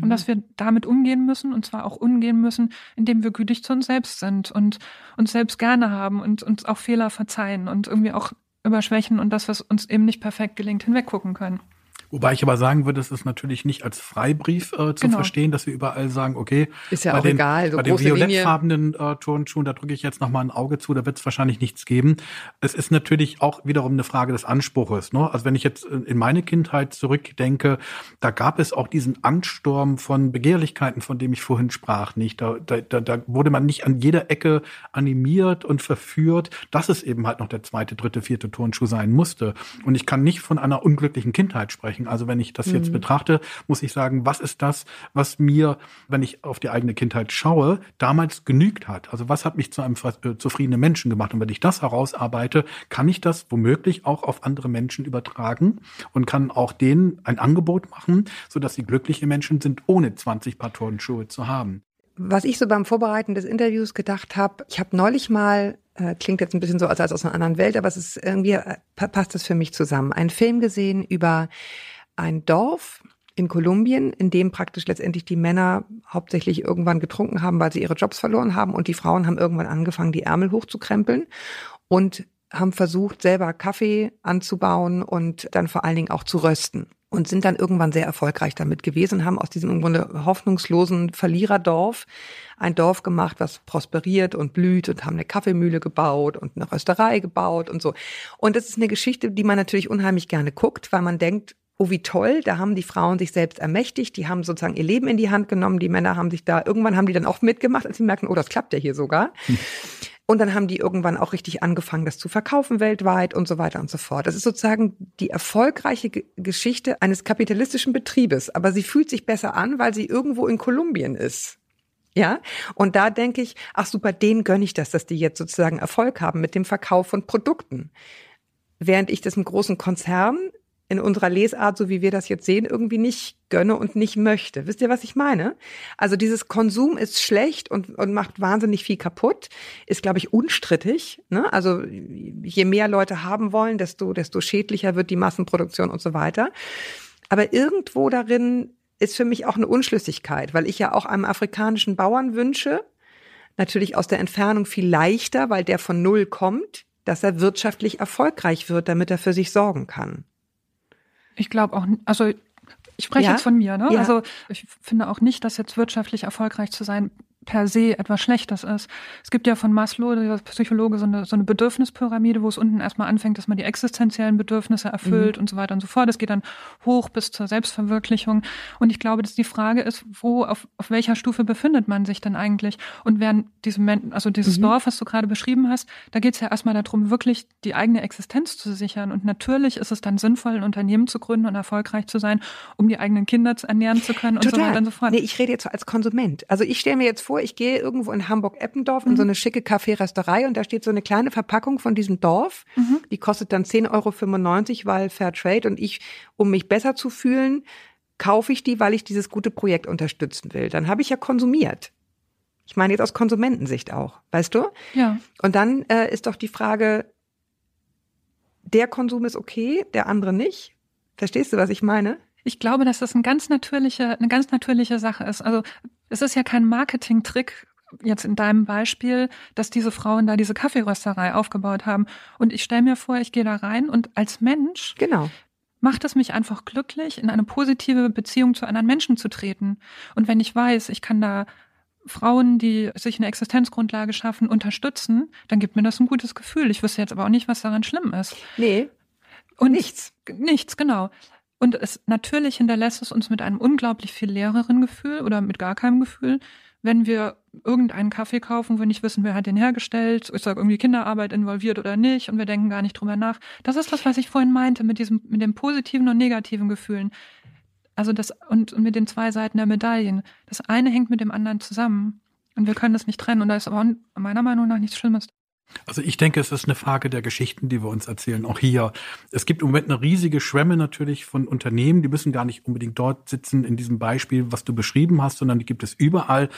Und dass wir damit umgehen müssen, und zwar auch umgehen müssen, indem wir gütig zu uns selbst sind und uns selbst gerne haben und uns auch Fehler verzeihen und irgendwie auch über Schwächen und das, was uns eben nicht perfekt gelingt, hinweggucken können. Wobei ich aber sagen würde, es ist natürlich nicht als Freibrief äh, zu Genau. verstehen, dass wir überall sagen, okay, Ist ja bei auch den, egal, so bei den violettfarbenen äh, Turnschuhen, da drücke ich jetzt noch mal ein Auge zu, da wird es wahrscheinlich nichts geben. Es ist natürlich auch wiederum eine Frage des Anspruches. Ne? Also wenn ich jetzt in meine Kindheit zurückdenke, da gab es auch diesen Ansturm von Begehrlichkeiten, von dem ich vorhin sprach, nicht. Da, da, da, da wurde man nicht an jeder Ecke animiert und verführt, dass es eben halt noch der zweite, dritte, vierte Turnschuh sein musste. Und ich kann nicht von einer unglücklichen Kindheit sprechen. Also wenn ich das jetzt betrachte, muss ich sagen, was ist das, was mir, wenn ich auf die eigene Kindheit schaue, damals genügt hat? Also was hat mich zu einem äh, zufriedenen Menschen gemacht? Und wenn ich das herausarbeite, kann ich das womöglich auch auf andere Menschen übertragen und kann auch denen ein Angebot machen, sodass sie glückliche Menschen sind, ohne 20 Paar Turnschuhe zu haben. Was ich so beim Vorbereiten des Interviews gedacht habe, ich habe neulich mal, äh, klingt jetzt ein bisschen so als, als aus einer anderen Welt, aber es ist irgendwie, äh, pa- passt das für mich zusammen, einen Film gesehen über ein Dorf in Kolumbien, in dem praktisch letztendlich die Männer hauptsächlich irgendwann getrunken haben, weil sie ihre Jobs verloren haben und die Frauen haben irgendwann angefangen, die Ärmel hochzukrempeln und haben versucht, selber Kaffee anzubauen und dann vor allen Dingen auch zu rösten. Und sind dann irgendwann sehr erfolgreich damit gewesen, haben aus diesem im hoffnungslosen Verliererdorf ein Dorf gemacht, was prosperiert und blüht und haben eine Kaffeemühle gebaut und eine Rösterei gebaut und so. Und das ist eine Geschichte, die man natürlich unheimlich gerne guckt, weil man denkt, oh wie toll, da haben die Frauen sich selbst ermächtigt, die haben sozusagen ihr Leben in die Hand genommen, die Männer haben sich da, irgendwann haben die dann auch mitgemacht, als sie merken, oh, das klappt ja hier sogar. Und dann haben die irgendwann auch richtig angefangen, das zu verkaufen weltweit und so weiter und so fort. Das ist sozusagen die erfolgreiche Ge- Geschichte eines kapitalistischen Betriebes. Aber sie fühlt sich besser an, weil sie irgendwo in Kolumbien ist. Ja, und da denke ich, ach super, denen gönne ich das, dass die jetzt sozusagen Erfolg haben mit dem Verkauf von Produkten. Während ich das im großen Konzern in unserer Lesart, so wie wir das jetzt sehen, irgendwie nicht gönne und nicht möchte. Wisst ihr, was ich meine? Also dieses Konsum ist schlecht und, und macht wahnsinnig viel kaputt, ist, glaube ich, unstrittig. Ne? Also je mehr Leute haben wollen, desto, desto schädlicher wird die Massenproduktion und so weiter. Aber irgendwo darin ist für mich auch eine Unschlüssigkeit, weil ich ja auch einem afrikanischen Bauern wünsche, natürlich aus der Entfernung viel leichter, weil der von Null kommt, dass er wirtschaftlich erfolgreich wird, damit er für sich sorgen kann. Ich glaube auch, also ich spreche Ja? jetzt von mir, ne? Ja. Also ich finde auch nicht, dass jetzt wirtschaftlich erfolgreich zu sein per se etwas Schlechtes ist. Es gibt ja von Maslow, der Psychologe, so eine, so eine Bedürfnispyramide, wo es unten erstmal anfängt, dass man die existenziellen Bedürfnisse erfüllt mhm. und so weiter und so fort. Es geht dann hoch bis zur Selbstverwirklichung. Und ich glaube, dass die Frage ist, wo, auf, auf welcher Stufe befindet man sich denn eigentlich? Und während diesem, also dieses mhm. Dorf, was du gerade beschrieben hast, da geht es ja erstmal darum, wirklich die eigene Existenz zu sichern. Und natürlich ist es dann sinnvoll, ein Unternehmen zu gründen und erfolgreich zu sein, um die eigenen Kinder ernähren zu können und Total. so weiter und so fort. Nee, ich rede jetzt als Konsument. Also ich stelle mir jetzt vor, ich gehe irgendwo in Hamburg-Eppendorf mhm. in so eine schicke Kaffeerösterei und da steht so eine kleine Verpackung von diesem Dorf. Mhm. Die kostet dann 10,95 Euro, weil Fair Trade. Und ich, um mich besser zu fühlen, kaufe ich die, weil ich dieses gute Projekt unterstützen will. Dann habe ich ja konsumiert. Ich meine jetzt aus Konsumentensicht auch, weißt du? Ja. Und dann äh, ist doch die Frage, der Konsum ist okay, der andere nicht. Verstehst du, was ich meine? Ich glaube, dass das ein ganz natürliche, eine ganz natürliche Sache ist. Also es ist ja kein Marketing-Trick, jetzt in deinem Beispiel, dass diese Frauen da diese Kaffeerösterei aufgebaut haben. Und ich stelle mir vor, ich gehe da rein und als Mensch genau. macht es mich einfach glücklich, in eine positive Beziehung zu anderen Menschen zu treten. Und wenn ich weiß, ich kann da Frauen, die sich eine Existenzgrundlage schaffen, unterstützen, dann gibt mir das ein gutes Gefühl. Ich wüsste jetzt aber auch nicht, was daran schlimm ist. Nee. Und nichts. Nichts, genau. Und es natürlich hinterlässt es uns mit einem unglaublich viel leereren Gefühl oder mit gar keinem Gefühl, wenn wir irgendeinen Kaffee kaufen, wo wir nicht wissen, wer hat den hergestellt, ist da irgendwie Kinderarbeit involviert oder nicht und wir denken gar nicht drüber nach. Das ist das, was ich vorhin meinte mit diesem, mit den positiven und negativen Gefühlen. Also das, und, und mit den zwei Seiten der Medaillen. Das eine hängt mit dem anderen zusammen. Und wir können das nicht trennen. Und da ist aber meiner Meinung nach nichts Schlimmes. Also ich denke, es ist eine Frage der Geschichten, die wir uns erzählen. Auch hier. Es gibt im Moment eine riesige Schwemme natürlich von Unternehmen, die müssen gar nicht unbedingt dort sitzen in diesem Beispiel, was du beschrieben hast, sondern die gibt es überall,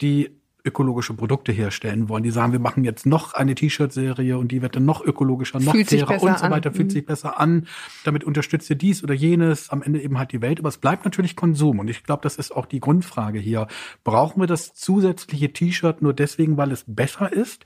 die ökologische Produkte herstellen wollen. Die sagen, wir machen jetzt noch eine T-Shirt-Serie und die wird dann noch ökologischer, noch fühlt fairer und so weiter, an. fühlt mhm. sich besser an. Damit unterstützt ihr dies oder jenes, am Ende eben halt die Welt. Aber es bleibt natürlich Konsum. Und ich glaube, das ist auch die Grundfrage hier. Brauchen wir das zusätzliche T-Shirt nur deswegen, weil es besser ist?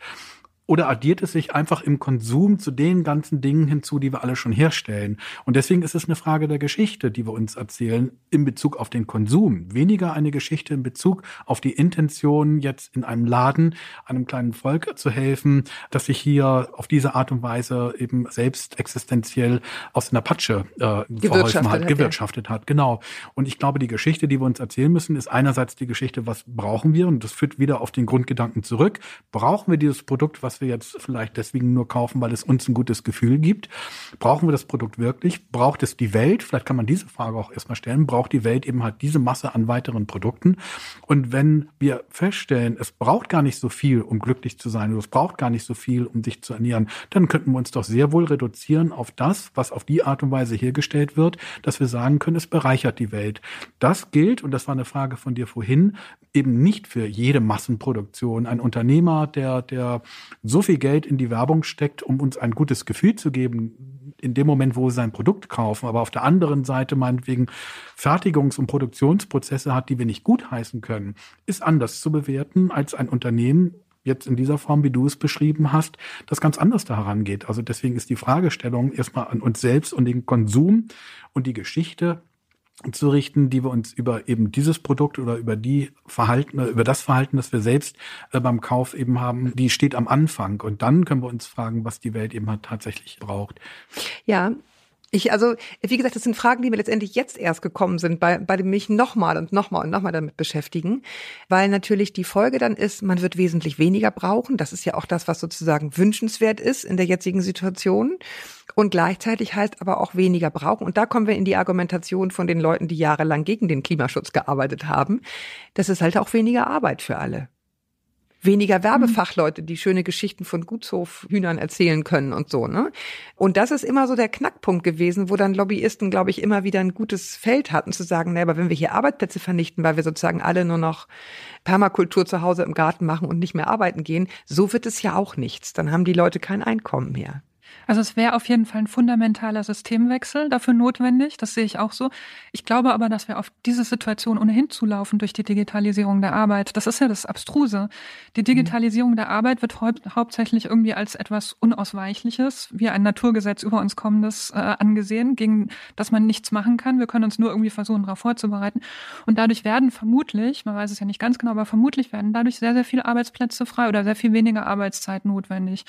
Oder addiert es sich einfach im Konsum zu den ganzen Dingen hinzu, die wir alle schon herstellen? Und deswegen ist es eine Frage der Geschichte, die wir uns erzählen in Bezug auf den Konsum. Weniger eine Geschichte in Bezug auf die Intention, jetzt in einem Laden einem kleinen Volk zu helfen, das sich hier auf diese Art und Weise eben selbst existenziell aus einer Patsche äh, verholfen hat, gewirtschaftet hat. Genau. Und ich glaube, die Geschichte, die wir uns erzählen müssen, ist einerseits die Geschichte, was brauchen wir? Und das führt wieder auf den Grundgedanken zurück. Brauchen wir dieses Produkt, was was wir jetzt vielleicht deswegen nur kaufen, weil es uns ein gutes Gefühl gibt. Brauchen wir das Produkt wirklich? Braucht es die Welt? Vielleicht kann man diese Frage auch erstmal stellen. Braucht die Welt eben halt diese Masse an weiteren Produkten? Und wenn wir feststellen, es braucht gar nicht so viel, um glücklich zu sein, oder es braucht gar nicht so viel, um sich zu ernähren, dann könnten wir uns doch sehr wohl reduzieren auf das, was auf die Art und Weise hergestellt wird, dass wir sagen können, es bereichert die Welt. Das gilt, und das war eine Frage von dir vorhin, eben nicht für jede Massenproduktion. Ein Unternehmer, der, der so viel Geld in die Werbung steckt, um uns ein gutes Gefühl zu geben, in dem Moment, wo wir sein Produkt kaufen, aber auf der anderen Seite meinetwegen Fertigungs- und Produktionsprozesse hat, die wir nicht gutheißen können, ist anders zu bewerten als ein Unternehmen, jetzt in dieser Form, wie du es beschrieben hast, das ganz anders da herangeht. Also deswegen ist die Fragestellung erstmal an uns selbst und den Konsum und die Geschichte zu richten, die wir uns über eben dieses Produkt oder über die Verhalten, über das Verhalten, das wir selbst äh, beim Kauf eben haben, die steht am Anfang. Und dann können wir uns fragen, was die Welt eben halt tatsächlich braucht. Ja, ich, also, wie gesagt, das sind Fragen, die mir letztendlich jetzt erst gekommen sind, bei, bei dem mich nochmal und nochmal und nochmal damit beschäftigen, weil natürlich die Folge dann ist, man wird wesentlich weniger brauchen. Das ist ja auch das, was sozusagen wünschenswert ist in der jetzigen Situation. Und gleichzeitig heißt aber auch weniger brauchen. Und da kommen wir in die Argumentation von den Leuten, die jahrelang gegen den Klimaschutz gearbeitet haben. Das ist halt auch weniger Arbeit für alle weniger Werbefachleute, die schöne Geschichten von Gutshofhühnern erzählen können und so, ne? Und das ist immer so der Knackpunkt gewesen, wo dann Lobbyisten, glaube ich, immer wieder ein gutes Feld hatten, zu sagen, ne, aber wenn wir hier Arbeitsplätze vernichten, weil wir sozusagen alle nur noch Permakultur zu Hause im Garten machen und nicht mehr arbeiten gehen, so wird es ja auch nichts. Dann haben die Leute kein Einkommen mehr. Also es wäre auf jeden Fall ein fundamentaler Systemwechsel dafür notwendig, das sehe ich auch so. Ich glaube aber, dass wir auf diese Situation ohnehin zulaufen durch die Digitalisierung der Arbeit. Das ist ja das Abstruse. Die mhm. Digitalisierung der Arbeit wird hau hauptsächlich irgendwie als etwas Unausweichliches, wie ein Naturgesetz über uns kommendes äh, angesehen, gegen das man nichts machen kann. Wir können uns nur irgendwie versuchen, darauf vorzubereiten. Und dadurch werden vermutlich, man weiß es ja nicht ganz genau, aber vermutlich werden dadurch sehr, sehr viele Arbeitsplätze frei oder sehr viel weniger Arbeitszeit notwendig.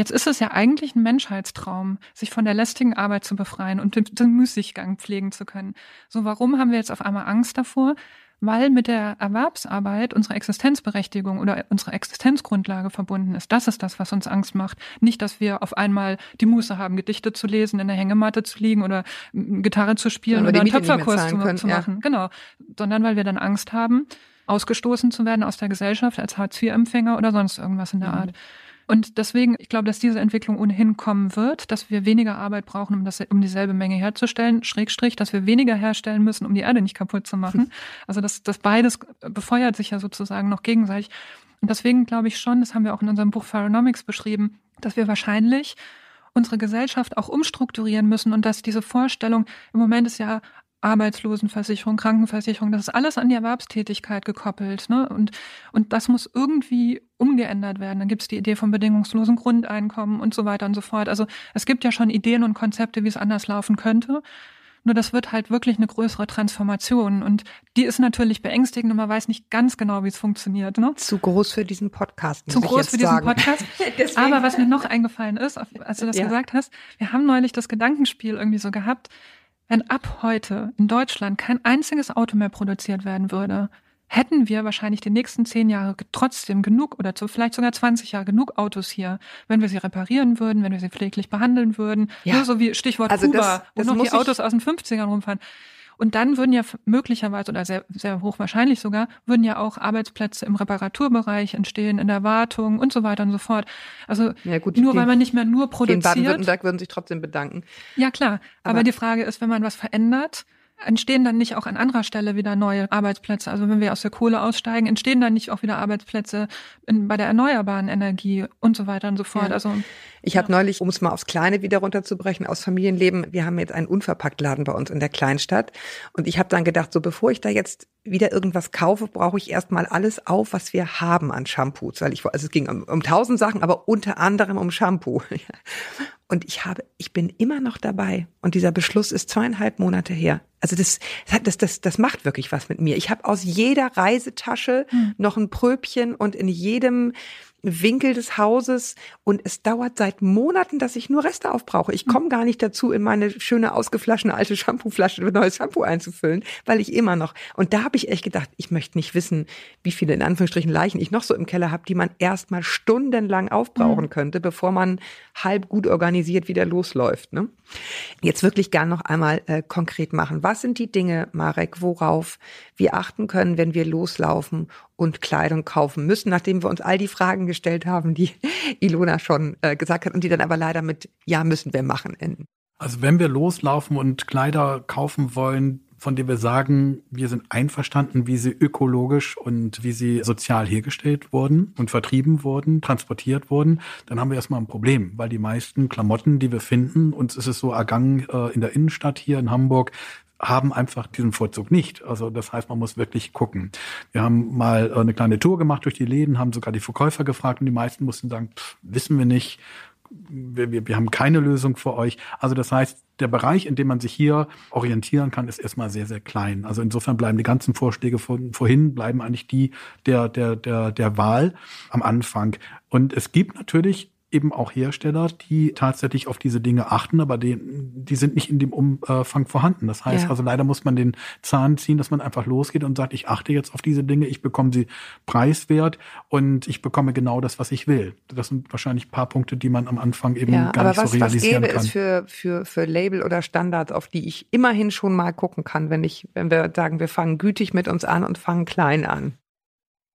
Jetzt ist es ja eigentlich ein Menschheitstraum, sich von der lästigen Arbeit zu befreien und den, Müßiggang pflegen zu können. So, warum haben wir jetzt auf einmal Angst davor? Weil mit der Erwerbsarbeit unsere Existenzberechtigung oder unsere Existenzgrundlage verbunden ist. Das ist das, was uns Angst macht. Nicht, dass wir auf einmal die Muße haben, Gedichte zu lesen, in der Hängematte zu liegen oder Gitarre zu spielen oder einen Töpferkurs zu, können, zu, machen. Ja. Genau. Sondern weil wir dann Angst haben, ausgestoßen zu werden aus der Gesellschaft als Hartz-IV-Empfänger oder sonst irgendwas in der mhm. Art. Und deswegen, ich glaube, dass diese Entwicklung ohnehin kommen wird, dass wir weniger Arbeit brauchen, um, das, um dieselbe Menge herzustellen, Schrägstrich, dass wir weniger herstellen müssen, um die Erde nicht kaputt zu machen. Also das, das beides befeuert sich ja sozusagen noch gegenseitig. Und deswegen glaube ich schon, das haben wir auch in unserem Buch Pharaonomics beschrieben, dass wir wahrscheinlich unsere Gesellschaft auch umstrukturieren müssen und dass diese Vorstellung, im Moment ist ja Arbeitslosenversicherung, Krankenversicherung, das ist alles an die Erwerbstätigkeit gekoppelt. Ne? Und, und das muss irgendwie umgeändert werden. Dann gibt es die Idee vom bedingungslosen Grundeinkommen und so weiter und so fort. Also es gibt ja schon Ideen und Konzepte, wie es anders laufen könnte. Nur das wird halt wirklich eine größere Transformation. Und die ist natürlich beängstigend und man weiß nicht ganz genau, wie es funktioniert. Ne? Zu groß für diesen Podcast. Zu groß für diesen sagen. Podcast. Aber was mir noch eingefallen ist, als du das ja. gesagt hast, wir haben neulich das Gedankenspiel irgendwie so gehabt, wenn ab heute in Deutschland kein einziges Auto mehr produziert werden würde, hätten wir wahrscheinlich die nächsten zehn Jahre trotzdem genug oder zu, vielleicht sogar 20 Jahre genug Autos hier, wenn wir sie reparieren würden, wenn wir sie pfleglich behandeln würden. Ja. So wie Stichwort also Kuba, das, das wo noch die Autos aus den 50ern rumfahren. Und dann würden ja möglicherweise oder sehr, sehr hochwahrscheinlich sogar, würden ja auch Arbeitsplätze im Reparaturbereich entstehen, in der Wartung und so weiter und so fort. Also ja, gut, nur die, weil man nicht mehr nur produziert. In Baden-Württemberg würden sich trotzdem bedanken. Ja, klar. Aber, aber die Frage ist, wenn man was verändert, entstehen dann nicht auch an anderer Stelle wieder neue Arbeitsplätze? Also wenn wir aus der Kohle aussteigen, entstehen dann nicht auch wieder Arbeitsplätze in, bei der erneuerbaren Energie und so weiter und so fort? Ja. Also ich habe neulich, um es mal aufs Kleine wieder runterzubrechen, aus Familienleben, wir haben jetzt einen Unverpacktladen bei uns in der Kleinstadt und ich habe dann gedacht, so bevor ich da jetzt wieder irgendwas kaufe, brauche ich erstmal alles auf, was wir haben an Shampoos, weil ich also es ging um, um tausend Sachen, aber unter anderem um Shampoo. Und ich habe, ich bin immer noch dabei. Und dieser Beschluss ist zweieinhalb Monate her. Also das, das, das, das macht wirklich was mit mir. Ich habe aus jeder Reisetasche hm. noch ein Pröbchen und in jedem Winkel des Hauses und es dauert seit Monaten, dass ich nur Reste aufbrauche. Ich komme gar nicht dazu, in meine schöne ausgeflaschene alte Shampooflasche neues Shampoo einzufüllen, weil ich immer noch. Und da habe ich echt gedacht, ich möchte nicht wissen, wie viele in Anführungsstrichen Leichen ich noch so im Keller habe, die man erst mal stundenlang aufbrauchen mhm. könnte, bevor man halb gut organisiert wieder losläuft. Ne? Jetzt wirklich gern noch einmal äh, konkret machen. Was sind die Dinge, Marek, worauf wir achten können, wenn wir loslaufen und Kleidung kaufen müssen, nachdem wir uns all die Fragen gestellt haben, die Ilona schon äh, gesagt hat und die dann aber leider mit Ja müssen wir machen enden. Also wenn wir loslaufen und Kleider kaufen wollen, von denen wir sagen, wir sind einverstanden, wie sie ökologisch und wie sie sozial hergestellt wurden und vertrieben wurden, transportiert wurden, dann haben wir erstmal ein Problem, weil die meisten Klamotten, die wir finden, uns ist es so ergangen äh, in der Innenstadt hier in Hamburg, haben einfach diesen Vorzug nicht. Also das heißt, man muss wirklich gucken. Wir haben mal äh, eine kleine Tour gemacht durch die Läden, haben sogar die Verkäufer gefragt und die meisten mussten sagen, pff, wissen wir nicht, wir, wir, wir haben keine Lösung für euch. Also das heißt, der Bereich, in dem man sich hier orientieren kann, ist erstmal sehr, sehr klein. Also insofern bleiben die ganzen Vorschläge von vorhin, bleiben eigentlich die der, der, der, der Wahl am Anfang. Und es gibt natürlich eben auch Hersteller, die tatsächlich auf diese Dinge achten, aber die, die sind nicht in dem Umfang vorhanden. Das heißt ja. also, leider muss man den Zahn ziehen, dass man einfach losgeht und sagt, ich achte jetzt auf diese Dinge, ich bekomme sie preiswert und ich bekomme genau das, was ich will. Das sind wahrscheinlich ein paar Punkte, die man am Anfang eben ja, gar nicht was, so realisieren kann. Was gäbe es für, für, für Label oder Standards, auf die ich immerhin schon mal gucken kann, wenn ich, wenn wir sagen, wir fangen gütig mit uns an und fangen klein an?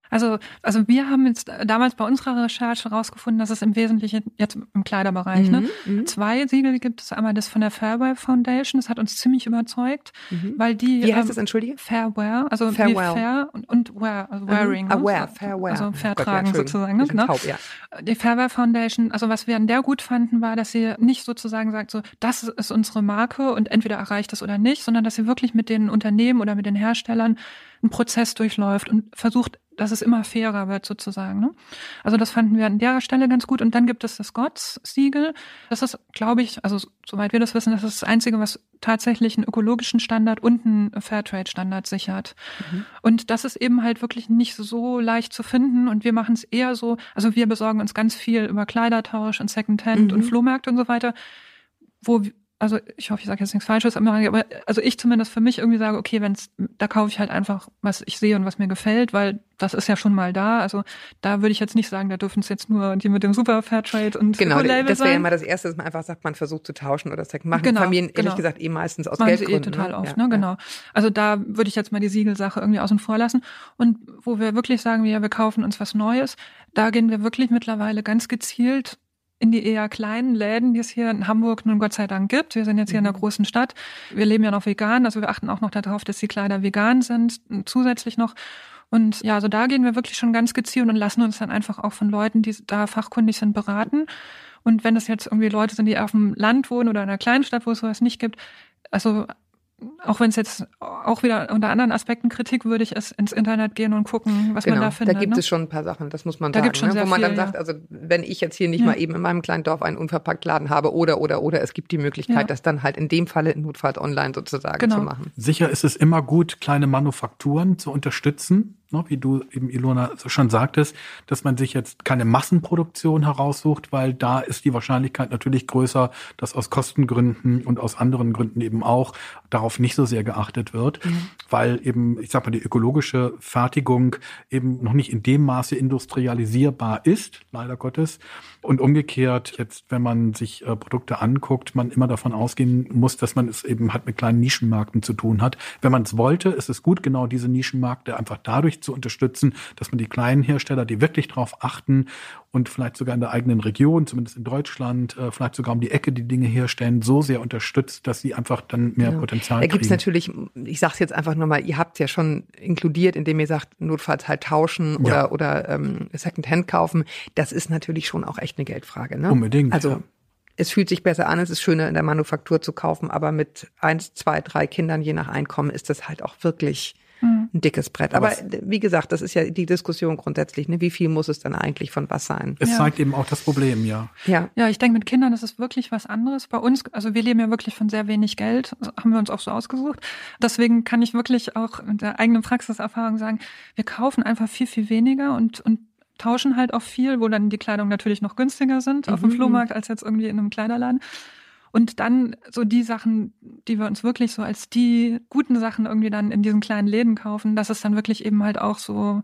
Also, also wir haben jetzt damals bei unserer Recherche herausgefunden, dass es im Wesentlichen jetzt im Kleiderbereich ne, Mhm, zwei Siegel gibt. Es einmal das von der Fairwear Foundation, das hat uns ziemlich überzeugt, weil die Wie heißt ähm, das, entschuldige? Fairwear, also wie Fairwell. fair und, und wear, also wearing. Ah, ne? wear, So- fair wear. Also Oh Gott, ja, sozusagen. Ne? Genau. taub, ja. Die Fairwear Foundation, also was wir an der gut fanden, war, dass sie nicht sozusagen sagt, so, das ist unsere Marke und entweder erreicht es oder nicht, sondern dass sie wirklich mit den Unternehmen oder mit den Herstellern einen Prozess durchläuft und versucht, dass es immer fairer wird sozusagen. Ne? Also das fanden wir an der Stelle ganz gut. Und dann gibt es das GOTS-Siegel. Das ist, glaube ich, also soweit wir das wissen, das ist das Einzige, was tatsächlich einen ökologischen Standard und einen Fairtrade-Standard sichert. Und das ist eben halt wirklich nicht so leicht zu finden. Und wir machen es eher so, also wir besorgen uns ganz viel über Kleidertausch und Secondhand Mhm. und Flohmärkte und so weiter, wo wir- also ich hoffe, ich sage jetzt nichts Falsches, aber also ich zumindest für mich irgendwie sage, okay, wenn's, da kaufe ich halt einfach, was ich sehe und was mir gefällt, weil das ist ja schon mal da. Also da würde ich jetzt nicht sagen, da dürfen es jetzt nur die mit dem Super Fairtrade und Genau, Öko-Label das wäre ja immer das Erste, dass man einfach sagt, man versucht zu tauschen oder Second. Machen Genau, Familien ehrlich genau. gesagt eh meistens aus Machen sie eh Geldgründen. total ne? oft, Ja, ne? Genau. Also da würde ich jetzt mal die Siegelsache irgendwie außen vor lassen. Und wo wir wirklich sagen, wir, wir kaufen uns was Neues, da gehen wir wirklich mittlerweile ganz gezielt in die eher kleinen Läden, die es hier in Hamburg nun Gott sei Dank gibt. Wir sind jetzt hier in einer großen Stadt. Wir leben ja noch vegan, also wir achten auch noch darauf, dass die Kleider vegan sind, zusätzlich noch. Und ja, also da gehen wir wirklich schon ganz gezielt und lassen uns dann einfach auch von Leuten, die da fachkundig sind, beraten. Und wenn das jetzt irgendwie Leute sind, die auf dem Land wohnen oder in einer kleinen Stadt, wo es sowas nicht gibt, also auch wenn es jetzt auch wieder unter anderen Aspekten kritikwürdig ist, ins Internet gehen und gucken, was Genau, man da findet. da gibt ne? es schon ein paar Sachen, das muss man Da sagen. gibt's schon ne? sehr Wo man dann viel, sagt, ja. also wenn ich jetzt hier nicht Ja. mal eben in meinem kleinen Dorf einen unverpackt Laden habe oder, oder, oder, es gibt die Möglichkeit, Ja. das dann halt in dem Falle notfalls online sozusagen Genau. zu machen. Sicher ist es immer gut, kleine Manufakturen zu unterstützen, ne, wie du eben, Ilona, schon sagtest, dass man sich jetzt keine Massenproduktion heraussucht, weil da ist die Wahrscheinlichkeit natürlich größer, dass aus Kostengründen und aus anderen Gründen eben auch darauf nicht so sehr geachtet wird, weil eben, ich sag mal, die ökologische Fertigung eben noch nicht in dem Maße industrialisierbar ist, leider Gottes. Und umgekehrt, jetzt, wenn man sich äh, Produkte anguckt, man immer davon ausgehen muss, dass man es eben halt mit kleinen Nischenmärkten zu tun hat. Wenn man es wollte, ist es gut, genau diese Nischenmärkte einfach dadurch zu unterstützen, dass man die kleinen Hersteller, die wirklich darauf achten und vielleicht sogar in der eigenen Region, zumindest in Deutschland, äh, vielleicht sogar um die Ecke die Dinge herstellen, so sehr unterstützt, dass sie einfach dann mehr Genau. Potenzial Da gibt es natürlich, ich sage es jetzt einfach nur mal, ihr habt es ja schon inkludiert, indem ihr sagt, notfalls halt tauschen oder, Ja. oder ähm, Secondhand kaufen. Das ist natürlich schon auch echt eine Geldfrage. Ne? Unbedingt, Also ja. es fühlt sich besser an, es ist schöner in der Manufaktur zu kaufen, aber mit eins, zwei, drei Kindern je nach Einkommen ist das halt auch wirklich Mhm. ein dickes Brett. Aber wie gesagt, das ist ja die Diskussion grundsätzlich. Ne? Wie viel muss es dann eigentlich von was sein? Es Ja. zeigt eben auch das Problem, ja. Ja. Ja, ich denke, mit Kindern ist es wirklich was anderes. Bei uns, also wir leben ja wirklich von sehr wenig Geld, das haben wir uns auch so ausgesucht. Deswegen kann ich wirklich auch mit der eigenen Praxiserfahrung sagen, wir kaufen einfach viel, viel weniger und, und tauschen halt auch viel, wo dann die Kleidung natürlich noch günstiger sind auf dem Flohmarkt als jetzt irgendwie in einem Kleiderladen. Und dann so die Sachen, die wir uns wirklich so als die guten Sachen irgendwie dann in diesen kleinen Läden kaufen, das ist dann wirklich eben halt auch so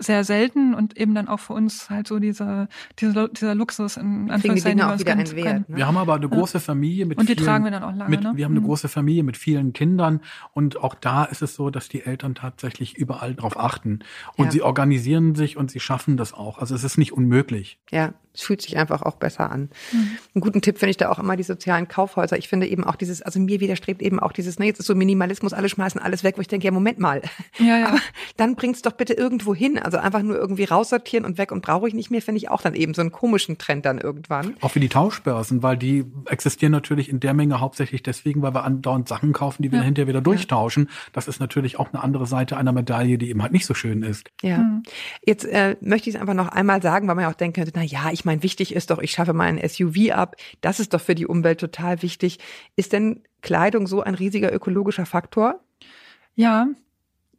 sehr selten und eben dann auch für uns halt so diese, diese dieser Luxus in die Anführungszeichen, wir auch uns wieder gönnen einen. Wert. Ne? Wir haben aber eine große Familie mit Und die vielen, tragen wir dann auch lange, Mit, ne? Wir haben eine Mhm. große Familie mit vielen Kindern und auch da ist es so, dass die Eltern tatsächlich überall drauf achten und Ja. sie organisieren sich und sie schaffen das auch. Also es ist nicht unmöglich. Ja, es fühlt sich einfach auch besser an. Mhm. Einen guten Tipp finde ich da auch immer die sozialen Kaufhäuser. Ich finde eben auch dieses, also mir widerstrebt eben auch dieses, ne, jetzt ist so Minimalismus, alle schmeißen alles weg, wo ich denke, ja, Moment mal. Ja, ja. Aber dann bringt's doch bitte irgendwo hin. Also einfach nur irgendwie raussortieren und weg und brauche ich nicht mehr, finde ich auch dann eben so einen komischen Trend dann irgendwann. Auch für die Tauschbörsen, weil die existieren natürlich in der Menge hauptsächlich deswegen, weil wir andauernd Sachen kaufen, die wir Ja. hinterher wieder durchtauschen. Das ist natürlich auch eine andere Seite einer Medaille, die eben halt nicht so schön ist. Ja. Mhm. Jetzt äh, möchte ich es einfach noch einmal sagen, weil man ja auch denken könnte, na ja, ich meine, wichtig ist doch, ich schaffe mal ein SUV ab. Das ist doch für die Umwelt total wichtig. Ist denn Kleidung so ein riesiger ökologischer Faktor? Ja,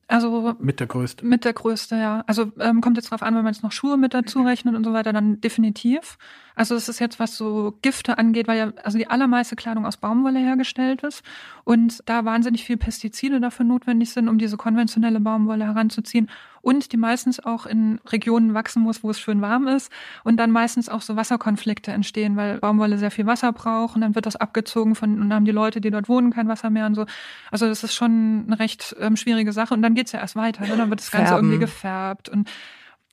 also Mit der größte. mit der größte, ja. Also ähm, kommt jetzt drauf an, wenn man jetzt noch Schuhe mit dazu rechnet und so weiter, dann definitiv. Also es ist jetzt, was so Gifte angeht, weil ja also die allermeiste Kleidung aus Baumwolle hergestellt ist und da wahnsinnig viel Pestizide dafür notwendig sind, um diese konventionelle Baumwolle heranzuziehen. Und die meistens auch in Regionen wachsen muss, wo es schön warm ist und dann meistens auch so Wasserkonflikte entstehen, weil Baumwolle sehr viel Wasser braucht und dann wird das abgezogen von und dann haben die Leute, die dort wohnen, kein Wasser mehr und so. Also das ist schon eine recht ähm, schwierige Sache und dann geht's ja erst weiter, ne? dann wird das Ganze Färben. irgendwie gefärbt und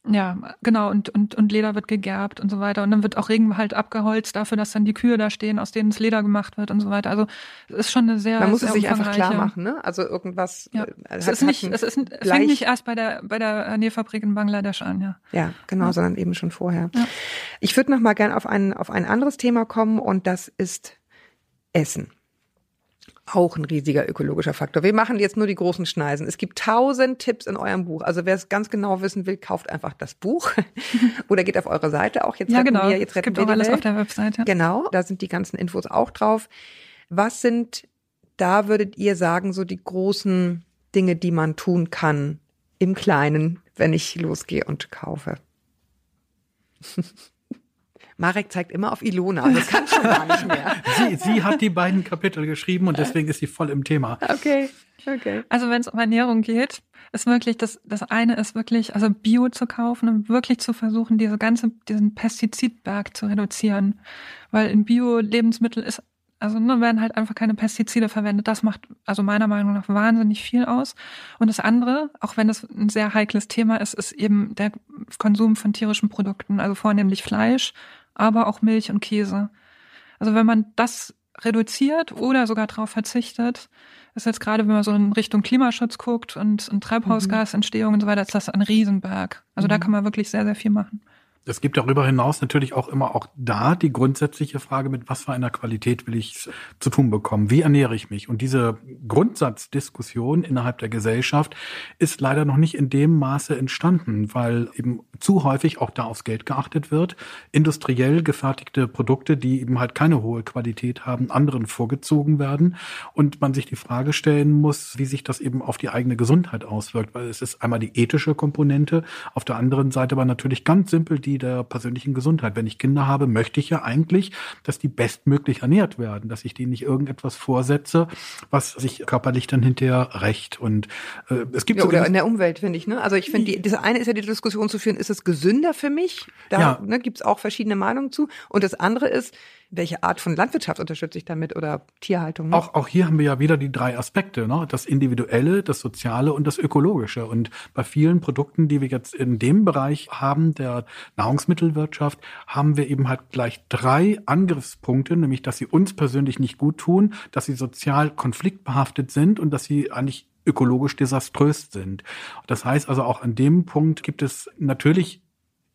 ja, genau, und, und, und Leder wird gegerbt und so weiter. Und dann wird auch Regen halt abgeholzt dafür, dass dann die Kühe da stehen, aus denen das Leder gemacht wird und so weiter. Also es ist schon eine sehr Man muss sehr es sich einfach klar machen, ne? Also irgendwas. Ja. äh, Es ist nicht, es ist, es fängt nicht erst bei der, bei der Nähfabrik in Bangladesch an, ja. Ja, genau, Ja. sondern eben schon vorher. Ja. Ich würde noch mal gern auf ein, auf ein anderes Thema kommen und das ist Essen. Auch ein riesiger ökologischer Faktor. Wir machen jetzt nur die großen Schneisen. Es gibt tausend Tipps in eurem Buch. Also wer es ganz genau wissen will, kauft einfach das Buch oder geht auf eure Seite auch. Jetzt ja, genau. wir, jetzt es gibt wir auch alles Welt. auf der Webseite. Genau, da sind die ganzen Infos auch drauf. Was sind, da würdet ihr sagen, so die großen Dinge, die man tun kann im Kleinen, wenn ich losgehe und kaufe? Marek zeigt immer auf Ilona, das kann schon gar nicht mehr. Sie, sie hat die beiden Kapitel geschrieben und deswegen ist sie voll im Thema. Okay, okay. Also wenn es um Ernährung geht, ist wirklich das, das eine ist wirklich, also Bio zu kaufen und wirklich zu versuchen, diese ganze, diesen Pestizidberg zu reduzieren. Weil in Bio-Lebensmittel ist, also ne, werden halt einfach keine Pestizide verwendet. Das macht also meiner Meinung nach wahnsinnig viel aus. Und das andere, auch wenn es ein sehr heikles Thema ist, ist eben der Konsum von tierischen Produkten, also vornehmlich Fleisch, aber auch Milch und Käse. Also wenn man das reduziert oder sogar darauf verzichtet, ist jetzt gerade, wenn man so in Richtung Klimaschutz guckt und, und Treibhausgasentstehung und so weiter, ist das ein Riesenberg. Also da kann man wirklich sehr, sehr viel machen. Es gibt darüber hinaus natürlich auch immer auch da die grundsätzliche Frage, mit was für einer Qualität will ich zu tun bekommen? Wie ernähre ich mich? Und diese Grundsatzdiskussion innerhalb der Gesellschaft ist leider noch nicht in dem Maße entstanden, weil eben zu häufig auch da aufs Geld geachtet wird. Industriell gefertigte Produkte, die eben halt keine hohe Qualität haben, anderen vorgezogen werden und man sich die Frage stellen muss, wie sich das eben auf die eigene Gesundheit auswirkt, weil es ist einmal die ethische Komponente, auf der anderen Seite aber natürlich ganz simpel die der persönlichen Gesundheit. Wenn ich Kinder habe, möchte ich ja eigentlich, dass die bestmöglich ernährt werden, dass ich denen nicht irgendetwas vorsetze, was sich körperlich dann hinterher rächt. Und äh, es gibt Ja, sogar- oder in der Umwelt, finde ich. Ne? Also ich finde, das eine ist ja die Diskussion zu führen, ist es gesünder für mich? Da Ja. ne, gibt es auch verschiedene Meinungen zu. Und das andere ist, welche Art von Landwirtschaft unterstütze ich damit oder Tierhaltung? Ne? Auch, auch hier haben wir ja wieder die drei Aspekte, ne? das Individuelle, das Soziale und das Ökologische. Und bei vielen Produkten, die wir jetzt in dem Bereich haben, der Nahrungsmittelwirtschaft, haben wir eben halt gleich drei Angriffspunkte, nämlich dass sie uns persönlich nicht gut tun, dass sie sozial konfliktbehaftet sind und dass sie eigentlich ökologisch desaströs sind. Das heißt also auch an dem Punkt gibt es natürlich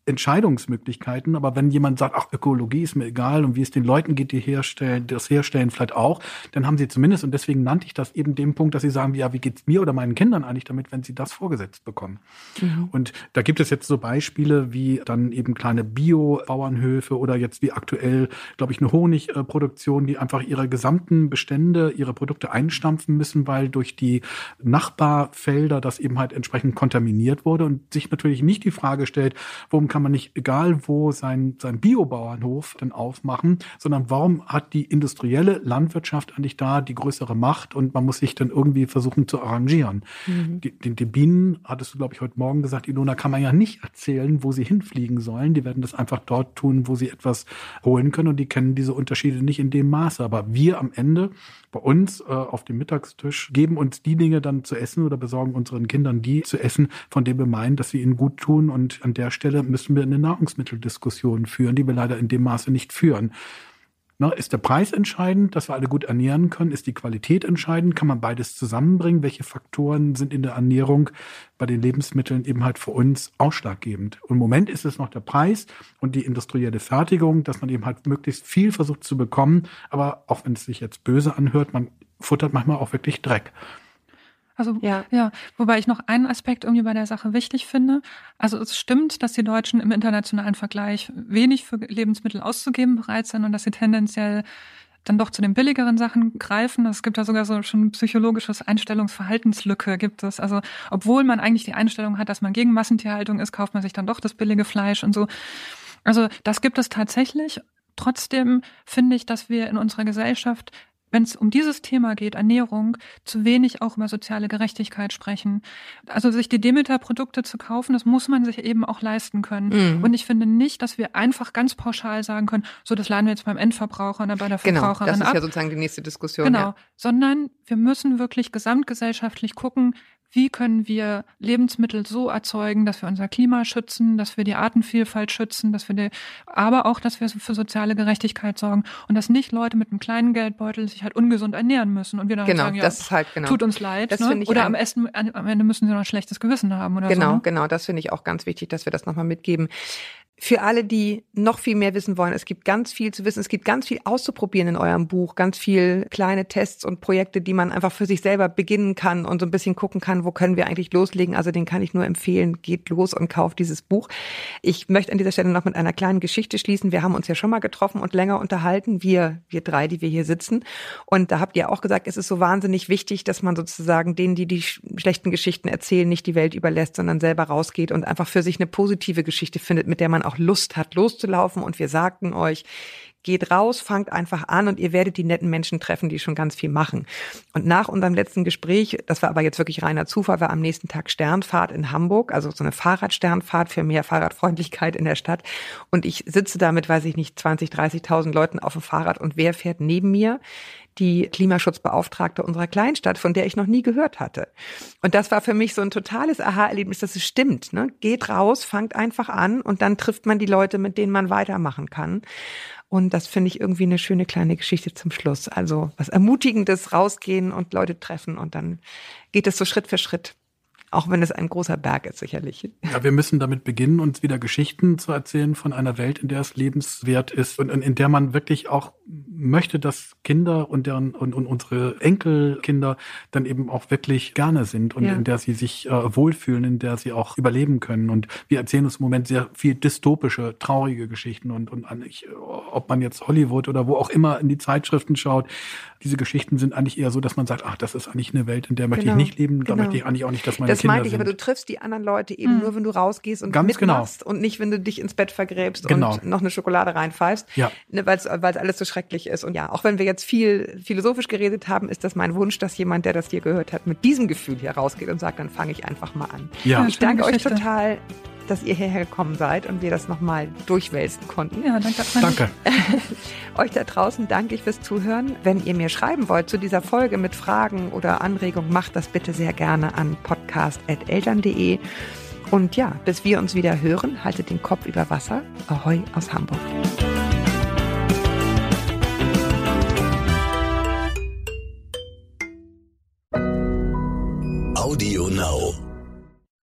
Entscheidungsmöglichkeiten, aber wenn jemand sagt, ach, Ökologie ist mir egal und wie es den Leuten geht, die herstellen, das herstellen vielleicht auch, dann haben sie zumindest, und deswegen nannte ich das eben den Punkt, dass sie sagen, ja, wie geht's mir oder meinen Kindern eigentlich damit, wenn sie das vorgesetzt bekommen? Und da gibt es jetzt so Beispiele wie dann eben kleine Bio-Bauernhöfe oder jetzt wie aktuell, glaube ich, eine Honigproduktion, die einfach ihre gesamten Bestände, ihre Produkte einstampfen müssen, weil durch die Nachbarfelder das eben halt entsprechend kontaminiert wurde und sich natürlich nicht die Frage stellt, warum kann man nicht, egal wo, sein, sein Biobauernhof dann aufmachen, sondern warum hat die industrielle Landwirtschaft eigentlich da die größere Macht und man muss sich dann irgendwie versuchen zu arrangieren. Die, die, die Bienen, hattest du, glaube ich, heute Morgen gesagt, Ilona, kann man ja nicht erzählen, wo sie hinfliegen sollen. Die werden das einfach dort tun, wo sie etwas holen können und die kennen diese Unterschiede nicht in dem Maße. Aber wir am Ende bei uns äh, auf dem Mittagstisch geben uns die Dinge dann zu essen oder besorgen unseren Kindern die zu essen, von denen wir meinen, dass sie ihnen gut tun. Und an der Stelle müssen wir eine Nahrungsmitteldiskussion führen, die wir leider in dem Maße nicht führen. Ne, ist der Preis entscheidend, dass wir alle gut ernähren können? Ist die Qualität entscheidend? Kann man beides zusammenbringen? Welche Faktoren sind in der Ernährung bei den Lebensmitteln eben halt für uns ausschlaggebend? Und Im Moment ist es noch der Preis und die industrielle Fertigung, dass man eben halt möglichst viel versucht zu bekommen. Aber auch wenn es sich jetzt böse anhört, man futtert manchmal auch wirklich Dreck. Also Ja. ja. wobei ich noch einen Aspekt irgendwie bei der Sache wichtig finde. Also es stimmt, dass die Deutschen im internationalen Vergleich wenig für Lebensmittel auszugeben bereit sind und dass sie tendenziell dann doch zu den billigeren Sachen greifen. Es gibt da sogar so schon psychologisches Einstellungsverhaltenslücke gibt es. Also obwohl man eigentlich die Einstellung hat, dass man gegen Massentierhaltung ist, kauft man sich dann doch das billige Fleisch und so. Also das gibt es tatsächlich. Trotzdem finde ich, dass wir in unserer Gesellschaft wenn es um dieses Thema geht, Ernährung, zu wenig auch über soziale Gerechtigkeit sprechen. Also sich die Demeter-Produkte zu kaufen, das muss man sich eben auch leisten können. Mhm. Und ich finde nicht, dass wir einfach ganz pauschal sagen können, so das laden wir jetzt beim Endverbraucher oder bei der Verbraucherin Genau, das ist ab. ja sozusagen die nächste Diskussion. Genau, Ja. sondern wir müssen wirklich gesamtgesellschaftlich gucken, wie können wir Lebensmittel so erzeugen, dass wir unser Klima schützen, dass wir die Artenvielfalt schützen, dass wir die, aber auch, dass wir für soziale Gerechtigkeit sorgen und dass nicht Leute mit einem kleinen Geldbeutel sich halt ungesund ernähren müssen und wir dann Genau, sagen, ja, das ist halt genau. tut uns leid, ne? oder am, Essen, am Ende müssen sie noch ein schlechtes Gewissen haben oder Genau, so. ne? genau. Das finde ich auch ganz wichtig, dass wir das nochmal mitgeben. Für alle, die noch viel mehr wissen wollen, es gibt ganz viel zu wissen, es gibt ganz viel auszuprobieren in eurem Buch, ganz viel kleine Tests und Projekte, die man einfach für sich selber beginnen kann und so ein bisschen gucken kann, wo können wir eigentlich loslegen. Also den kann ich nur empfehlen, geht los und kauft dieses Buch. Ich möchte an dieser Stelle noch mit einer kleinen Geschichte schließen. Wir haben uns ja schon mal getroffen und länger unterhalten, wir, wir drei, die wir hier sitzen. Und da habt ihr auch gesagt, es ist so wahnsinnig wichtig, dass man sozusagen denen, die die sch- schlechten Geschichten erzählen, nicht die Welt überlässt, sondern selber rausgeht und einfach für sich eine positive Geschichte findet, mit der man auch Lust hat, loszulaufen. Und wir sagten euch, geht raus, fangt einfach an und ihr werdet die netten Menschen treffen, die schon ganz viel machen. Und nach unserem letzten Gespräch, das war aber jetzt wirklich reiner Zufall, war am nächsten Tag Sternfahrt in Hamburg, also so eine Fahrradsternfahrt für mehr Fahrradfreundlichkeit in der Stadt. Und ich sitze da mit, weiß ich nicht, 20, 30.000 Leuten auf dem Fahrrad und wer fährt neben mir? die Klimaschutzbeauftragte unserer Kleinstadt, von der ich noch nie gehört hatte. Und das war für mich so ein totales Aha-Erlebnis, dass es stimmt. Ne? Geht raus, fangt einfach an und dann trifft man die Leute, mit denen man weitermachen kann. Und das finde ich irgendwie eine schöne kleine Geschichte zum Schluss. Also was Ermutigendes, rausgehen und Leute treffen und dann geht es so Schritt für Schritt. Auch wenn es ein großer Berg ist, sicherlich. Ja, wir müssen damit beginnen, uns wieder Geschichten zu erzählen von einer Welt, in der es lebenswert ist und in, der man wirklich auch möchte, dass Kinder und deren und, und unsere Enkelkinder dann eben auch wirklich gerne sind und Ja. in der sie sich äh, wohlfühlen, in der sie auch überleben können. Und wir erzählen uns im Moment sehr viel dystopische, traurige Geschichten und, und eigentlich, äh, ob man jetzt Hollywood oder wo auch immer in die Zeitschriften schaut, diese Geschichten sind eigentlich eher so, dass man sagt, ach, das ist eigentlich eine Welt, in der möchte Genau, ich nicht leben, da genau. möchte ich eigentlich auch nicht, dass meine Das Kinder meinte ich, aber du triffst die anderen Leute eben Mhm. nur, wenn du rausgehst und Ganz genau. mitmachst und nicht, wenn du dich ins Bett vergräbst Genau. und noch eine Schokolade reinpfeifst, Ja. ne, weil es alles so schrecklich ist. Und ja, auch wenn wir jetzt viel philosophisch geredet haben, ist das mein Wunsch, dass jemand, der das hier gehört hat, mit diesem Gefühl hier rausgeht und sagt, dann fange ich einfach mal an. Ja. Ich danke euch Geschichte. total, dass ihr hierher gekommen seid und wir das nochmal durchwälzen konnten. Ja, danke. Danke. Euch da draußen danke ich fürs Zuhören. Wenn ihr mir schreiben wollt zu dieser Folge mit Fragen oder Anregungen, macht das bitte sehr gerne an podcast.eltern.de. Und ja, bis wir uns wieder hören, haltet den Kopf über Wasser. Ahoi aus Hamburg. Audio Now.